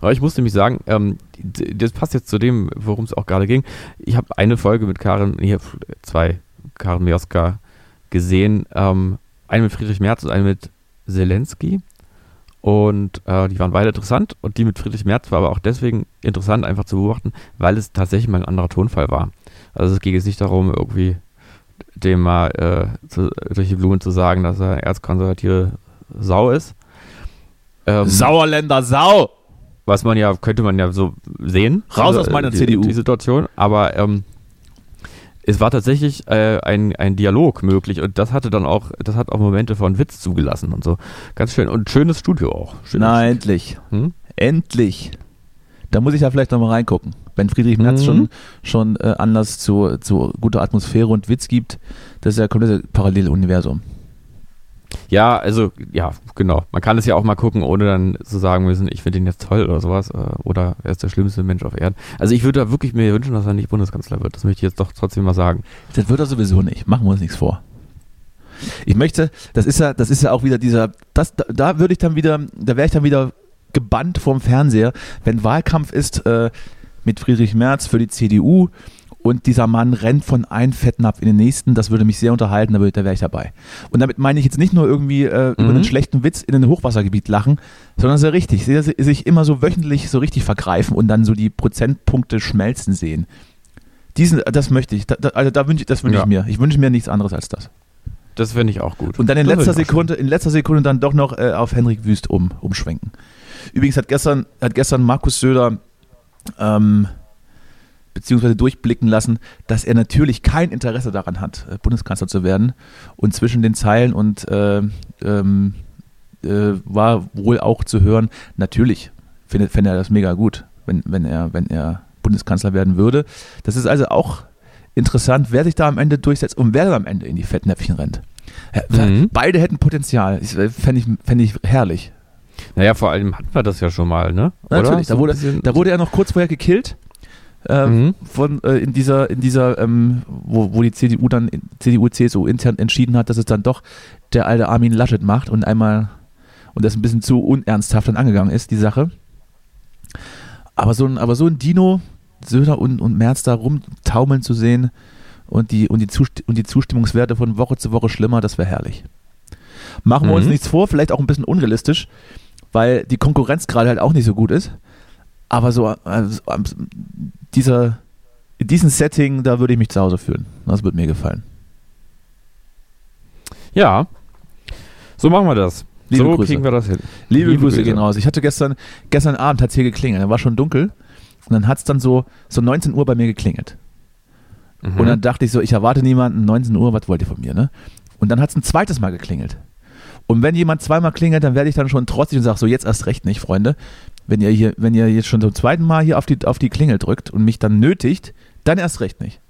Speaker 2: Aber ich muss nämlich sagen, ähm, das passt jetzt zu dem, worum es auch gerade ging. Ich habe eine Folge mit Karin, nee, zwei, Karin Mioska gesehen. Ähm, eine mit Friedrich Merz und eine mit Zelensky. Und äh, die waren beide interessant. Und die mit Friedrich Merz war aber auch deswegen interessant, einfach zu beobachten, weil es tatsächlich mal ein anderer Tonfall war. Also es ging jetzt nicht darum, irgendwie dem mal äh, zu, durch die Blumen zu sagen, dass er erzkonservative Sau ist.
Speaker 1: Ähm, Sauerländer Sau!
Speaker 2: Was man ja, könnte man ja so sehen.
Speaker 1: Raus also, aus meiner
Speaker 2: die,
Speaker 1: CDU.
Speaker 2: Die Situation. Aber ähm, es war tatsächlich äh, ein, ein Dialog möglich und das hatte dann auch, das hat auch Momente von Witz zugelassen und so. Ganz schön. Und schönes Studio auch. Schönes
Speaker 1: Na, endlich. Hm? Endlich. Da muss ich ja vielleicht nochmal reingucken. Wenn Friedrich Merz
Speaker 2: Mhm.
Speaker 1: schon, schon äh, Anlass zu, zu guter Atmosphäre und Witz gibt, das ist ja komplett Paralleluniversum.
Speaker 2: Ja, also, ja, genau. Man kann es ja auch mal gucken, ohne dann zu sagen müssen, ich finde ihn jetzt toll oder sowas. äh, Oder er ist der schlimmste Mensch auf Erden. Also ich würde da wirklich mir wünschen, dass er nicht Bundeskanzler wird. Das möchte ich jetzt doch trotzdem mal sagen.
Speaker 1: Das wird er sowieso nicht. Machen wir uns nichts vor. Ich möchte, das ist ja, das ist ja auch wieder dieser, das, da, da würde ich dann wieder, da wäre ich dann wieder gebannt vorm Fernseher, wenn Wahlkampf ist äh, mit Friedrich Merz für die CDU und dieser Mann rennt von einem Fettnapf in den nächsten, das würde mich sehr unterhalten, da, da wäre ich dabei. Und damit meine ich jetzt nicht nur irgendwie äh, über
Speaker 2: Mhm.
Speaker 1: einen schlechten Witz in ein Hochwassergebiet lachen, sondern sehr richtig, sich immer so wöchentlich so richtig vergreifen und dann so die Prozentpunkte schmelzen sehen. Diesen, das möchte ich, da, da, also da wünsche ich, das wünsche
Speaker 2: Ja.
Speaker 1: ich mir. Ich wünsche mir nichts anderes als das.
Speaker 2: Das fände ich auch gut.
Speaker 1: Und dann in
Speaker 2: Das
Speaker 1: letzter Sekunde, in letzter Sekunde dann doch noch äh, auf Henrik Wüst um, umschwenken. Übrigens hat gestern, hat gestern Markus Söder ähm, beziehungsweise durchblicken lassen, dass er natürlich kein Interesse daran hat, äh, Bundeskanzler zu werden. Und zwischen den Zeilen und äh, ähm, äh, war wohl auch zu hören, natürlich findet, fände er das mega gut, wenn, wenn, er, wenn er Bundeskanzler werden würde. Das ist also auch interessant, wer sich da am Ende durchsetzt und wer dann am Ende in die Fettnäpfchen rennt.
Speaker 2: Mhm.
Speaker 1: Beide hätten Potenzial. Fände ich, fänd ich herrlich.
Speaker 2: Naja, vor allem hatten wir das ja schon mal, ne?
Speaker 1: Natürlich,
Speaker 2: So
Speaker 1: da, wurde, da wurde er noch kurz vorher gekillt. Äh,
Speaker 2: Mhm.
Speaker 1: von, äh, in dieser, in dieser ähm, wo, wo die CDU dann, CDU, CSU intern entschieden hat, dass es dann doch der alte Armin Laschet macht und einmal, und das ein bisschen zu unernsthaft dann angegangen ist, die Sache. Aber so ein, aber so ein Dino, Söder und, und Merz da rumtaumeln zu sehen und die, und, die Zust und die Zustimmungswerte von Woche zu Woche schlimmer, das wäre herrlich. Machen wir uns
Speaker 2: Mhm.
Speaker 1: nichts vor, vielleicht auch ein bisschen unrealistisch, weil die Konkurrenz gerade halt auch nicht so gut ist. Aber so also, dieser, in diesem Setting, da würde ich mich zu Hause fühlen. Das würde mir gefallen.
Speaker 2: Ja. So machen wir das.
Speaker 1: Liebe
Speaker 2: so
Speaker 1: Grüße.
Speaker 2: kriegen wir das hin.
Speaker 1: Liebe,
Speaker 2: Liebe
Speaker 1: Grüße
Speaker 2: Grüße.
Speaker 1: gehen raus. Ich hatte gestern, gestern Abend hat es hier geklingelt. Da war schon dunkel. Und dann hat es dann so, so 19 Uhr bei mir geklingelt.
Speaker 2: Mhm.
Speaker 1: Und dann dachte ich so, ich erwarte niemanden, 19 Uhr, was wollt ihr von mir, ne? Und dann hat es ein zweites Mal geklingelt. Und wenn jemand zweimal klingelt, dann werde ich dann schon trotzig und sage, so jetzt erst recht nicht, Freunde. Wenn ihr hier, wenn ihr jetzt schon zum zweiten Mal hier auf die, auf die Klingel drückt und mich dann nötigt, dann erst recht nicht.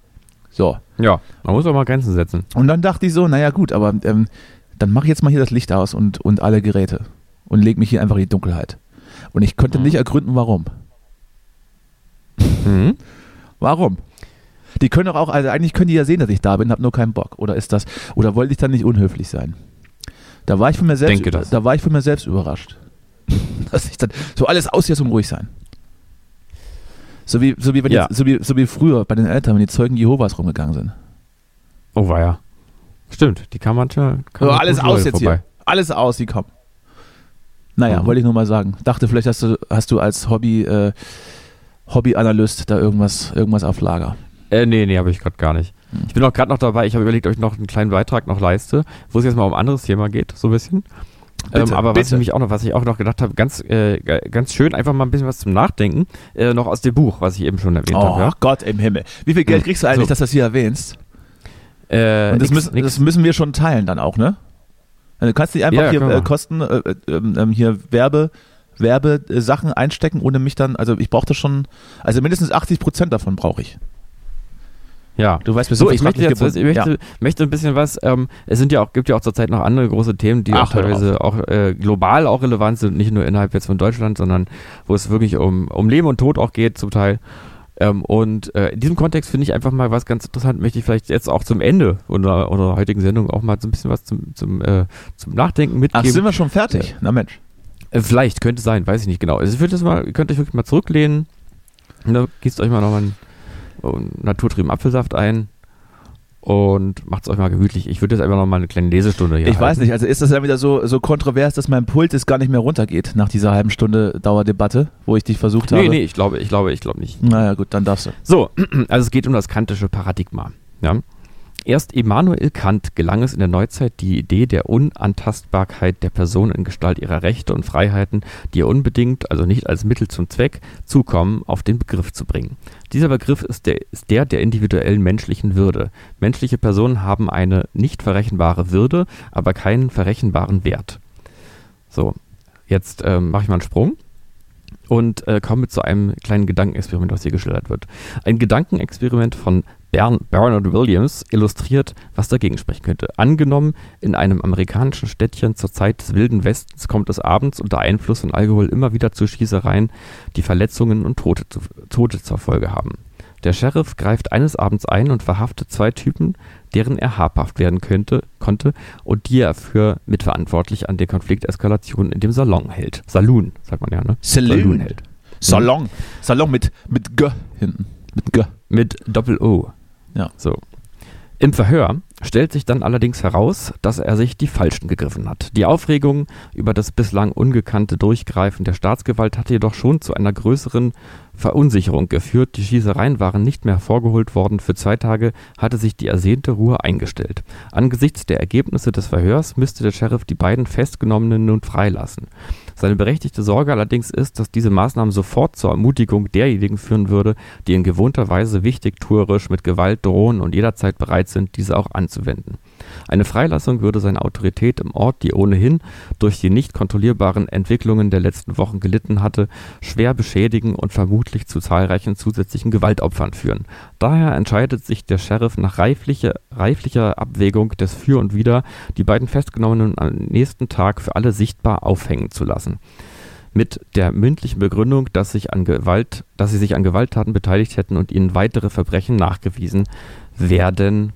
Speaker 1: So.
Speaker 2: ja, man muss auch mal Grenzen setzen.
Speaker 1: Und dann dachte ich so, naja gut, aber ähm, dann mache ich jetzt mal hier das Licht aus und, und alle Geräte und leg mich hier einfach in die Dunkelheit. Und ich konnte
Speaker 2: Mhm.
Speaker 1: nicht ergründen, warum.
Speaker 2: Mhm.
Speaker 1: Warum? Die können doch auch, also eigentlich können die ja sehen, dass ich da bin, hab nur keinen Bock. Oder ist das, oder wollte ich dann nicht unhöflich sein? Da war ich von mir selbst,
Speaker 2: Denke das.
Speaker 1: da war ich von mir selbst überrascht. Dass ich dann so alles aus jetzt um ruhig sein. So wie, so wie, wenn
Speaker 2: Ja.
Speaker 1: die, so wie, so wie früher bei den Eltern, wenn die Zeugen Jehovas rumgegangen sind.
Speaker 2: Oh, war ja. Stimmt, die kann manchmal. Kann
Speaker 1: So,
Speaker 2: man
Speaker 1: alles aus jetzt
Speaker 2: vorbei.
Speaker 1: hier. Alles aus, die kommen. Naja,
Speaker 2: Mhm.
Speaker 1: wollte ich nur mal sagen. Dachte, vielleicht hast du, hast du als Hobby, äh, Hobbyanalyst da irgendwas, irgendwas auf Lager.
Speaker 2: Äh, nee, nee, habe ich gerade gar nicht. Ich bin auch gerade noch dabei, ich habe überlegt, ob ich noch einen kleinen Beitrag noch leiste, wo es jetzt mal um ein anderes Thema geht, so ein bisschen.
Speaker 1: Bitte,
Speaker 2: ähm, aber was
Speaker 1: bitte.
Speaker 2: ich mich auch noch, was ich auch noch gedacht habe, ganz, äh, ganz schön, einfach mal ein bisschen was zum Nachdenken, äh, noch aus dem Buch, was ich eben schon erwähnt
Speaker 1: Oh
Speaker 2: habe. Ja?
Speaker 1: Gott im Himmel. Wie viel Geld
Speaker 2: Hm.
Speaker 1: kriegst du eigentlich,
Speaker 2: So.
Speaker 1: dass du das hier erwähnst?
Speaker 2: Äh,
Speaker 1: Und das,
Speaker 2: nix-
Speaker 1: müssen,
Speaker 2: nix.
Speaker 1: das müssen wir schon teilen dann auch, ne? Also Du kannst nicht einfach
Speaker 2: Ja,
Speaker 1: hier äh, Kosten, äh, äh, ähm, hier Werbe, Werbesachen einstecken, ohne mich dann, also ich brauche das schon, also mindestens 80 Prozent davon brauche ich.
Speaker 2: Ja.
Speaker 1: Du weißt,
Speaker 2: So, ich möchte jetzt, ich möchte, möchte ein bisschen was, ähm, es sind ja auch, gibt ja auch zurzeit noch andere große Themen, die
Speaker 1: Ach,
Speaker 2: auch teilweise auch äh, global auch relevant sind, nicht nur innerhalb jetzt von Deutschland, sondern wo es wirklich um, um Leben und Tod auch geht zum Teil. Ähm, und äh, in diesem Kontext finde ich einfach mal was ganz interessant, möchte ich vielleicht jetzt auch zum Ende unserer, unserer heutigen Sendung auch mal so ein bisschen was zum, zum, äh, zum Nachdenken
Speaker 1: Ach,
Speaker 2: mitgeben.
Speaker 1: sind wir schon fertig? Na Mensch.
Speaker 2: Äh, vielleicht, könnte sein, weiß ich nicht genau. Also ich würde das mal, ihr könnt euch wirklich mal zurücklehnen, ne, gießt euch mal nochmal einen, einen naturtrieben Apfelsaft ein und macht es euch mal gemütlich. Ich würde jetzt einfach nochmal eine kleine Lesestunde hier
Speaker 1: Ich weiß
Speaker 2: halten.
Speaker 1: nicht, also ist das dann wieder so, so kontrovers, dass mein Puls jetzt gar nicht mehr runtergeht nach dieser halben Stunde Dauerdebatte, wo ich dich versucht habe?
Speaker 2: Nee, nee, ich glaube, ich glaube, ich glaube nicht.
Speaker 1: Naja, gut, dann darfst du.
Speaker 2: So, also es geht um das kantische Paradigma. Ja? Erst Immanuel Kant gelang es in der Neuzeit, die Idee der Unantastbarkeit der Person in Gestalt ihrer Rechte und Freiheiten, die ihr unbedingt, also nicht als Mittel zum Zweck, zukommen, auf den Begriff zu bringen. Dieser Begriff ist der, ist der der individuellen menschlichen Würde. Menschliche Personen haben eine nicht verrechenbare Würde, aber keinen verrechenbaren Wert. So, jetzt ähm, mache ich mal einen Sprung. und äh, komme zu einem kleinen Gedankenexperiment, was hier geschildert wird. Ein Gedankenexperiment von Bern, Bernard Williams illustriert, was dagegen sprechen könnte. Angenommen, in einem amerikanischen Städtchen zur Zeit des Wilden Westens kommt es abends unter Einfluss von Alkohol immer wieder zu Schießereien, die Verletzungen und Tote, zu, Tote zur Folge haben. Der Sheriff greift eines Abends ein und verhaftet zwei Typen, deren er habhaft werden könnte, konnte und die er für mitverantwortlich an der Konflikteskalation in dem Salon hält. Saloon, sagt man ja, ne?
Speaker 1: Saloon.
Speaker 2: Saloon hält.
Speaker 1: Salon. Salon mit, mit G hinten. Mit G.
Speaker 2: Mit Doppel-O.
Speaker 1: Ja.
Speaker 2: So. Im Verhör stellt sich dann allerdings heraus, dass er sich die Falschen gegriffen hat. Die Aufregung über das bislang ungekannte Durchgreifen der Staatsgewalt hatte jedoch schon zu einer größeren Verunsicherung geführt. Die Schießereien waren nicht mehr hervorgeholt worden. Für zwei Tage hatte sich die ersehnte Ruhe eingestellt. Angesichts der Ergebnisse des Verhörs müsste der Sheriff die beiden Festgenommenen nun freilassen. Seine berechtigte Sorge allerdings ist, dass diese Maßnahmen sofort zur Ermutigung derjenigen führen würde, die in gewohnter Weise wichtigtuerisch mit Gewalt drohen und jederzeit bereit sind, diese auch anzuwenden. Eine Freilassung würde seine Autorität im Ort, die ohnehin durch die nicht kontrollierbaren Entwicklungen der letzten Wochen gelitten hatte, schwer beschädigen und vermutlich zu zahlreichen zusätzlichen Gewaltopfern führen. Daher entscheidet sich der Sheriff nach reiflicher, reiflicher Abwägung des Für und Wider, die beiden Festgenommenen am nächsten Tag für alle sichtbar aufhängen zu lassen mit der mündlichen Begründung, dass, sich an Gewalt, dass sie sich an Gewalttaten beteiligt hätten und ihnen weitere Verbrechen nachgewiesen werden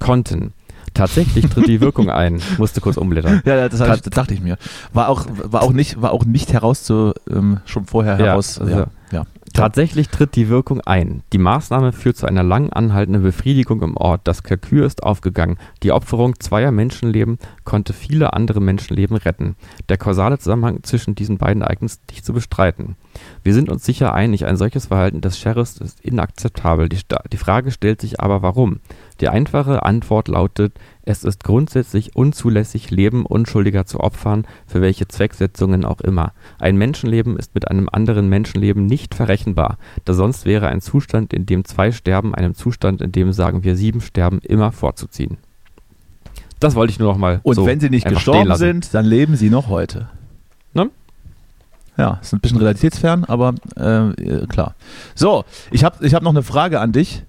Speaker 2: konnten. Tatsächlich tritt die Wirkung ein. Musste kurz umblättern.
Speaker 1: Ja, das, das, das dachte ich mir. War auch, war auch nicht, war auch nicht herauszu, ähm, schon vorher
Speaker 2: Ja,
Speaker 1: heraus.
Speaker 2: also-
Speaker 1: ja, ja.
Speaker 2: Tatsächlich tritt die Wirkung ein. Die Maßnahme führt zu einer lang anhaltenden Befriedigung im Ort. Das Kalkül ist aufgegangen. Die Opferung zweier Menschenleben konnte viele andere Menschenleben retten. Der kausale Zusammenhang zwischen diesen beiden Ereignissen ist nicht zu bestreiten. Wir sind uns sicher einig, ein solches Verhalten des Sheriffs ist inakzeptabel. Die, die Frage stellt sich aber, warum? Die einfache Antwort lautet, es ist grundsätzlich unzulässig, Leben Unschuldiger zu opfern, für welche Zwecksetzungen auch immer. Ein Menschenleben ist mit einem anderen Menschenleben nicht verrechenbar, da sonst wäre ein Zustand, in dem zwei sterben, einem Zustand, in dem sagen wir sieben sterben, immer vorzuziehen. Das wollte ich nur noch mal
Speaker 1: Und
Speaker 2: so
Speaker 1: wenn sie nicht gestorben sind, dann leben sie noch heute.
Speaker 2: Ne?
Speaker 1: Ja, ist ein bisschen realitätsfern, aber äh, äh, klar. So, ich habe ich hab noch eine Frage an dich.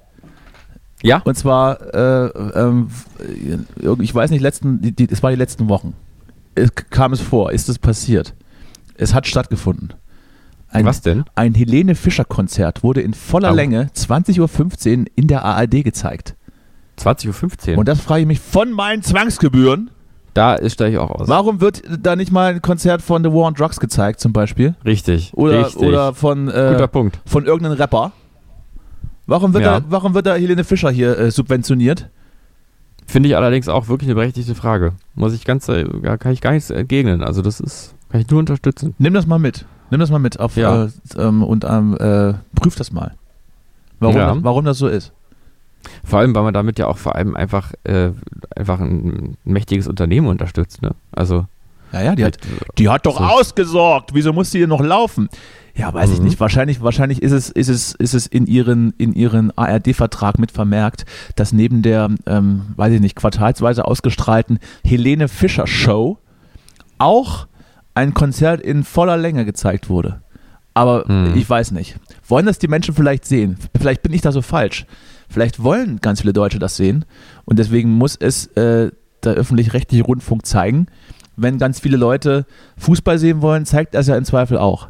Speaker 2: Ja?
Speaker 1: Und zwar, äh, ähm, äh, ich weiß nicht, letzten, die, die, es war die letzten Wochen. Es kam es vor, ist es passiert? Es hat stattgefunden. Ein,
Speaker 2: Was denn?
Speaker 1: Ein Helene Fischer Konzert wurde in voller
Speaker 2: Au.
Speaker 1: Länge 20.15 Uhr in der ARD gezeigt.
Speaker 2: 20.15 Uhr.
Speaker 1: Und das frage ich mich von meinen Zwangsgebühren.
Speaker 2: Da steige ich auch aus.
Speaker 1: Warum wird da nicht mal ein Konzert von The War on Drugs gezeigt, zum Beispiel?
Speaker 2: Richtig.
Speaker 1: Oder,
Speaker 2: richtig.
Speaker 1: oder von,
Speaker 2: Guter
Speaker 1: äh,
Speaker 2: Punkt.
Speaker 1: von irgendeinem Rapper? Warum wird,
Speaker 2: Ja.
Speaker 1: da, warum wird da Helene Fischer hier äh, subventioniert?
Speaker 2: Finde ich allerdings auch wirklich eine berechtigte Frage. Muss ich ganz, äh, kann ich gar nichts entgegnen. Also das ist, kann ich nur unterstützen.
Speaker 1: Nimm das mal mit. Nimm das mal mit auf,
Speaker 2: Ja.
Speaker 1: äh, ähm, und ähm, äh, prüf das mal. Warum,
Speaker 2: Ja.
Speaker 1: warum das so ist.
Speaker 2: Vor allem, weil man damit ja auch vor allem einfach, äh, einfach ein mächtiges Unternehmen unterstützt. Ne? Also
Speaker 1: Ja, ja, die hat,
Speaker 2: halt,
Speaker 1: die hat doch
Speaker 2: So.
Speaker 1: ausgesorgt. Wieso muss die hier noch laufen? Ja, weiß ich
Speaker 2: Mhm.
Speaker 1: nicht. Wahrscheinlich, wahrscheinlich ist es, ist es, ist es in ihren, in ihren ARD-Vertrag mit vermerkt, dass neben der, ähm, weiß ich nicht, quartalsweise ausgestrahlten Helene Fischer Show auch ein Konzert in voller Länge gezeigt wurde. Aber
Speaker 2: Mhm.
Speaker 1: ich weiß nicht. Wollen das die Menschen vielleicht sehen? Vielleicht bin ich da so falsch. Vielleicht wollen ganz viele Deutsche das sehen und deswegen muss es äh, der öffentlich-rechtliche Rundfunk zeigen. Wenn ganz viele Leute Fußball sehen wollen, zeigt er es ja im Zweifel auch.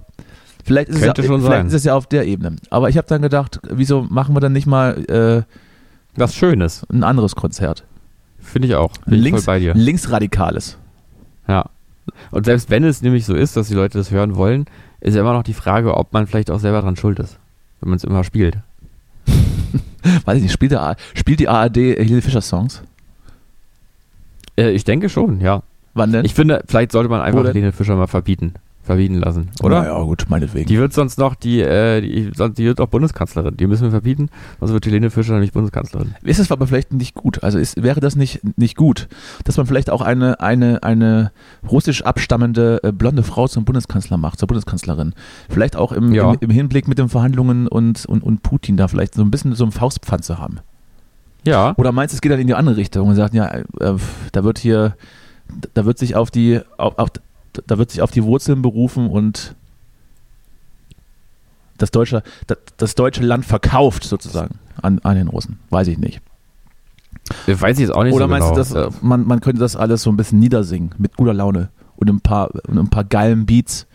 Speaker 1: Vielleicht ist,
Speaker 2: Könnte
Speaker 1: es, ja,
Speaker 2: schon
Speaker 1: vielleicht
Speaker 2: sein.
Speaker 1: ist es ja auf der Ebene. Aber ich habe dann gedacht, wieso machen wir dann nicht mal äh,
Speaker 2: was Schönes.
Speaker 1: ein anderes Konzert?
Speaker 2: Finde ich auch. Bin ich
Speaker 1: Links,
Speaker 2: voll bei dir.
Speaker 1: Linksradikales.
Speaker 2: Ja. Und selbst wenn es nämlich so ist, dass die Leute das hören wollen, ist ja immer noch die Frage, ob man vielleicht auch selber dran schuld ist. Wenn man es immer spielt.
Speaker 1: Weiß ich nicht, spielt, der, spielt die ARD Helene Fischer Songs?
Speaker 2: Äh, ich denke schon, ja.
Speaker 1: Wann denn?
Speaker 2: Ich finde, vielleicht sollte man einfach? Helene Fischer mal verbieten. Verbieten lassen, oder?
Speaker 1: Ja, gut, meinetwegen.
Speaker 2: Die wird sonst noch, die, äh, die, sonst- die wird auch Bundeskanzlerin. Die müssen wir verbieten, sonst wird Helene Fischer nämlich Bundeskanzlerin.
Speaker 1: Ist es aber vielleicht nicht gut? Also ist, wäre das nicht, nicht gut, dass man vielleicht auch eine, eine, eine russisch abstammende äh, blonde Frau zum Bundeskanzler macht, zur Bundeskanzlerin? Vielleicht auch im,
Speaker 2: Ja.
Speaker 1: im, im Hinblick mit den Verhandlungen und, und, und Putin da vielleicht so ein bisschen so einen Faustpfand zu haben.
Speaker 2: Ja,
Speaker 1: Oder meinst du, es geht dann in die andere Richtung und sagt, ja, äh, da wird hier, da wird sich auf die, auf, auf, da wird sich auf die Wurzeln berufen und das deutsche, das, deutsche Land verkauft sozusagen an, an den Russen. Weiß ich nicht.
Speaker 2: Weiß ich jetzt auch nicht
Speaker 1: Oder
Speaker 2: so
Speaker 1: meinst
Speaker 2: genau.
Speaker 1: du, dass, man, man könnte das alles so ein bisschen niedersingen mit guter Laune und ein paar, und ein paar geilen Beats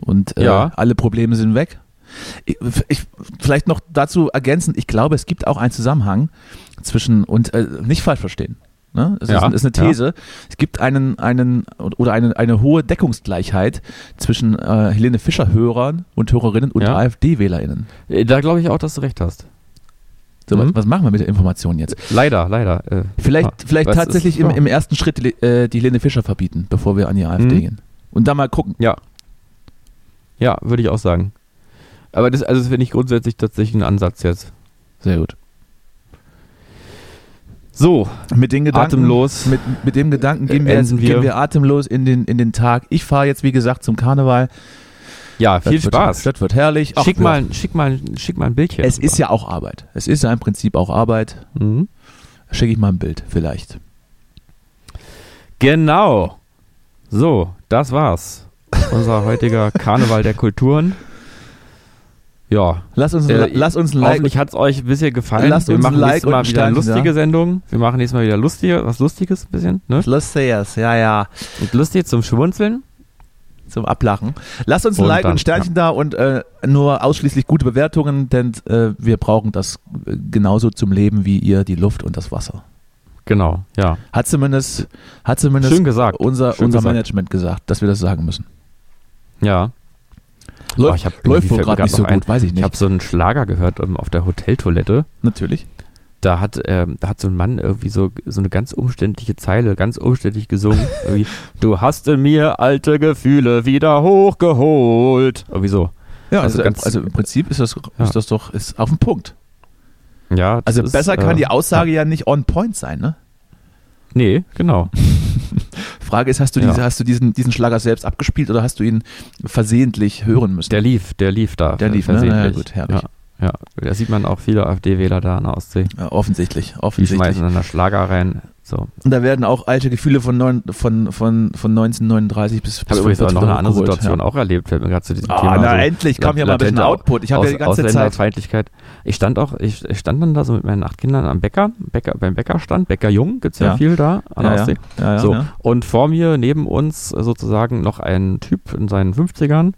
Speaker 1: und äh,
Speaker 2: Ja.
Speaker 1: alle Probleme sind weg? Ich, ich, vielleicht noch dazu ergänzend, ich glaube, es gibt auch einen Zusammenhang zwischen, und äh, nicht falsch verstehen, ne? es
Speaker 2: Ja,
Speaker 1: ist, ist eine These, es gibt einen, einen oder eine, eine hohe Deckungsgleichheit zwischen äh, Helene Fischer-Hörern und Hörerinnen und
Speaker 2: Ja.
Speaker 1: AfD-WählerInnen.
Speaker 2: Äh, Da glaube ich auch, dass du recht hast.
Speaker 1: So,
Speaker 2: Mhm.
Speaker 1: was, was machen wir mit der Information jetzt?
Speaker 2: Leider, leider. Äh,
Speaker 1: Vielleicht,
Speaker 2: ja.
Speaker 1: vielleicht tatsächlich
Speaker 2: ist-
Speaker 1: im,
Speaker 2: ja.
Speaker 1: im ersten Schritt äh, die Helene Fischer verbieten, bevor wir an die AfD
Speaker 2: Mhm.
Speaker 1: gehen. Und dann mal gucken.
Speaker 2: Ja. Ja, würde ich auch sagen. Aber das, also das finde ich grundsätzlich tatsächlich ein Ansatz jetzt.
Speaker 1: Sehr gut.
Speaker 2: So,
Speaker 1: Mit den Gedanken,
Speaker 2: atemlos.
Speaker 1: Mit, mit dem Gedanken gehen wir, jetzt,
Speaker 2: wir.
Speaker 1: gehen wir atemlos in den, in den Tag. Ich fahre jetzt, wie gesagt, zum Karneval.
Speaker 2: Ja, viel
Speaker 1: das
Speaker 2: Spaß.
Speaker 1: Wird, das wird herrlich. Ach,
Speaker 2: schick, mal, schick, mal, schick mal ein Bildchen.
Speaker 1: Es ist ja auch Arbeit. Es ist ja im Prinzip auch Arbeit.
Speaker 2: Mhm.
Speaker 1: Schicke ich mal ein Bild, vielleicht.
Speaker 2: Genau. So, das war's. Unser heutiger Karneval der Kulturen. Ja.
Speaker 1: Lass uns,
Speaker 2: Äh,
Speaker 1: lass uns ein Like.
Speaker 2: Hoffentlich hat es euch ein bisschen gefallen.
Speaker 1: Lasst
Speaker 2: Wir
Speaker 1: uns ein
Speaker 2: machen
Speaker 1: Like
Speaker 2: nächstes
Speaker 1: und
Speaker 2: Mal
Speaker 1: ein
Speaker 2: wieder eine lustige
Speaker 1: da.
Speaker 2: Sendung. Wir machen nächstes Mal wieder lustige, was Lustiges ein bisschen. Ne?
Speaker 1: Lustiges, ja, ja.
Speaker 2: Und lustig zum Schmunzeln.
Speaker 1: Zum Ablachen. Lasst uns ein
Speaker 2: Und
Speaker 1: Like
Speaker 2: dann,
Speaker 1: und ein Sternchen da und äh, nur ausschließlich gute Bewertungen, denn äh, wir brauchen das äh, genauso zum Leben wie ihr die Luft und das Wasser.
Speaker 2: Genau, ja.
Speaker 1: Hat zumindest, hat zumindest
Speaker 2: Schön gesagt.
Speaker 1: unser,
Speaker 2: Schön
Speaker 1: unser
Speaker 2: gesagt.
Speaker 1: Management gesagt, dass wir das sagen müssen.
Speaker 2: Ja.
Speaker 1: Läuft,
Speaker 2: Oh, ich hab-
Speaker 1: läuft wohl gerade nicht so
Speaker 2: noch ein.
Speaker 1: gut, weiß ich
Speaker 2: Ich
Speaker 1: nicht.
Speaker 2: habe so einen Schlager gehört ähm, auf der Hoteltoilette.
Speaker 1: Natürlich.
Speaker 2: Da hat, ähm, da hat so ein Mann irgendwie so, so eine ganz umständliche Zeile, ganz umständlich gesungen. du hast in mir alte Gefühle wieder hochgeholt. Irgendwie so.
Speaker 1: Ja,
Speaker 2: Also
Speaker 1: also,
Speaker 2: ganz-
Speaker 1: also im Prinzip ist das,
Speaker 2: Ja.
Speaker 1: ist das doch ist auf den Punkt.
Speaker 2: Ja,
Speaker 1: Also
Speaker 2: ist,
Speaker 1: besser kann
Speaker 2: äh,
Speaker 1: die Aussage ja. nicht on point sein, ne?
Speaker 2: Nee, genau.
Speaker 1: Frage ist, hast du,
Speaker 2: Ja.
Speaker 1: diese, hast du diesen, diesen Schlager selbst abgespielt oder hast du ihn versehentlich hören müssen?
Speaker 2: Der lief, der lief da.
Speaker 1: Der lief, ne?
Speaker 2: versehentlich.
Speaker 1: Na ja, gut, herrlich.
Speaker 2: Ja, ja, da sieht man auch viele AfD-Wähler da an der Ostsee.
Speaker 1: Ja, offensichtlich,
Speaker 2: Die
Speaker 1: offensichtlich.
Speaker 2: schmeißen dann da Schlager rein. So.
Speaker 1: Und da werden auch alte Gefühle von, neun, von, von, von 1939 bis,
Speaker 2: Ich habe übrigens auch noch eine andere
Speaker 1: hochgeholt,
Speaker 2: Situation
Speaker 1: ja.
Speaker 2: auch erlebt, fällt mir gerade zu diesem
Speaker 1: Ah,
Speaker 2: Thema.
Speaker 1: na
Speaker 2: so
Speaker 1: endlich, komm hier mal ein bisschen Output. Ich habe ja die ganze Zeit.
Speaker 2: Ich stand auch, ich, ich stand dann da so mit meinen acht Kindern am Bäcker, Bäcker beim Bäckerstand, Bäcker Jung, gibt's ja,
Speaker 1: Ja.
Speaker 2: viel da an der
Speaker 1: Ja.
Speaker 2: Ostsee.
Speaker 1: Ja,
Speaker 2: so, und vor mir, neben uns, äh, sozusagen noch ein Typ in seinen 50ern,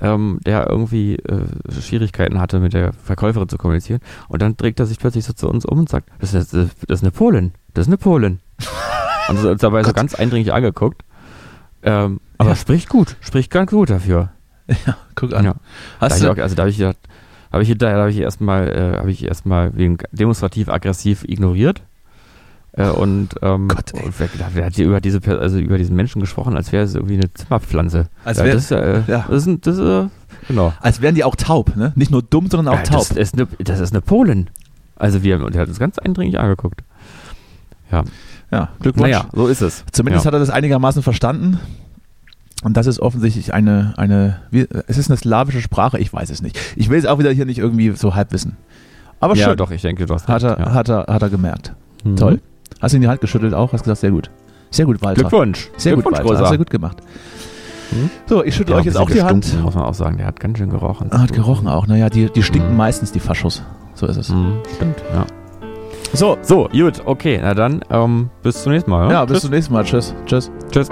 Speaker 2: ähm, der irgendwie äh, Schwierigkeiten hatte, mit der Verkäuferin zu kommunizieren. Und dann dreht er sich plötzlich so zu uns um und sagt, das ist, das ist eine Polin, das ist eine Polin. und hat uns dabei so ganz eindringlich angeguckt. Ähm, aber
Speaker 1: Ja.
Speaker 2: spricht gut, spricht ganz gut dafür.
Speaker 1: ja, guck an.
Speaker 2: Ja. Da
Speaker 1: Hast
Speaker 2: ich
Speaker 1: du,
Speaker 2: auch, also da habe ich gedacht, habe ich hinterher habe ich erstmal äh, habe ich erstmal wegen demonstrativ aggressiv ignoriert. Äh, und ähm,
Speaker 1: Gott,
Speaker 2: und wer, wer hat hier über diese also über diesen Menschen gesprochen, als wäre es irgendwie eine Zimmerpflanze.
Speaker 1: als,
Speaker 2: ja,
Speaker 1: wär,
Speaker 2: das ja, äh,
Speaker 1: ja.
Speaker 2: das ist, ein- das ist äh, genau.
Speaker 1: als wären die auch taub, ne? Nicht nur dumm, sondern auch
Speaker 2: Ja,
Speaker 1: taub.
Speaker 2: das, ist eine, das ist eine Polin. Also wir und er hat uns ganz eindringlich angeguckt.
Speaker 1: Ja, Glückwunsch.
Speaker 2: Naja, so ist es.
Speaker 1: Zumindest
Speaker 2: ja.
Speaker 1: hat er das einigermaßen verstanden. Und das ist offensichtlich eine, eine, wie, es ist eine slawische Sprache, ich weiß es nicht. Ich will es auch wieder hier nicht irgendwie so halb wissen. Aber
Speaker 2: ja,
Speaker 1: schön,
Speaker 2: doch, ich denke, du hast
Speaker 1: hat, er,
Speaker 2: ja.
Speaker 1: hat, er, hat er gemerkt.
Speaker 2: Mhm.
Speaker 1: Toll. Hast du in die Hand geschüttelt auch, hast gesagt, sehr gut. Sehr gut, Walter.
Speaker 2: Glückwunsch.
Speaker 1: Sehr gut,
Speaker 2: Glückwunsch,
Speaker 1: Walter.
Speaker 2: Großer.
Speaker 1: Hast du gut gemacht.
Speaker 2: Hm?
Speaker 1: So, ich schüttle
Speaker 2: Ja,
Speaker 1: euch jetzt auch die Hand.
Speaker 2: muss man auch sagen. Der hat ganz schön gerochen.
Speaker 1: Ah, Hat gerochen auch. Naja, die, die stinken
Speaker 2: Mhm.
Speaker 1: meistens, die Faschos. So ist es.
Speaker 2: Mhm, stimmt, ja.
Speaker 1: So,
Speaker 2: So, gut, okay, na dann, ähm, bis zum nächsten Mal.
Speaker 1: ja, bis
Speaker 2: Tschüss.
Speaker 1: zum nächsten Mal. Tschüss. Tschüss.
Speaker 2: Tschüss.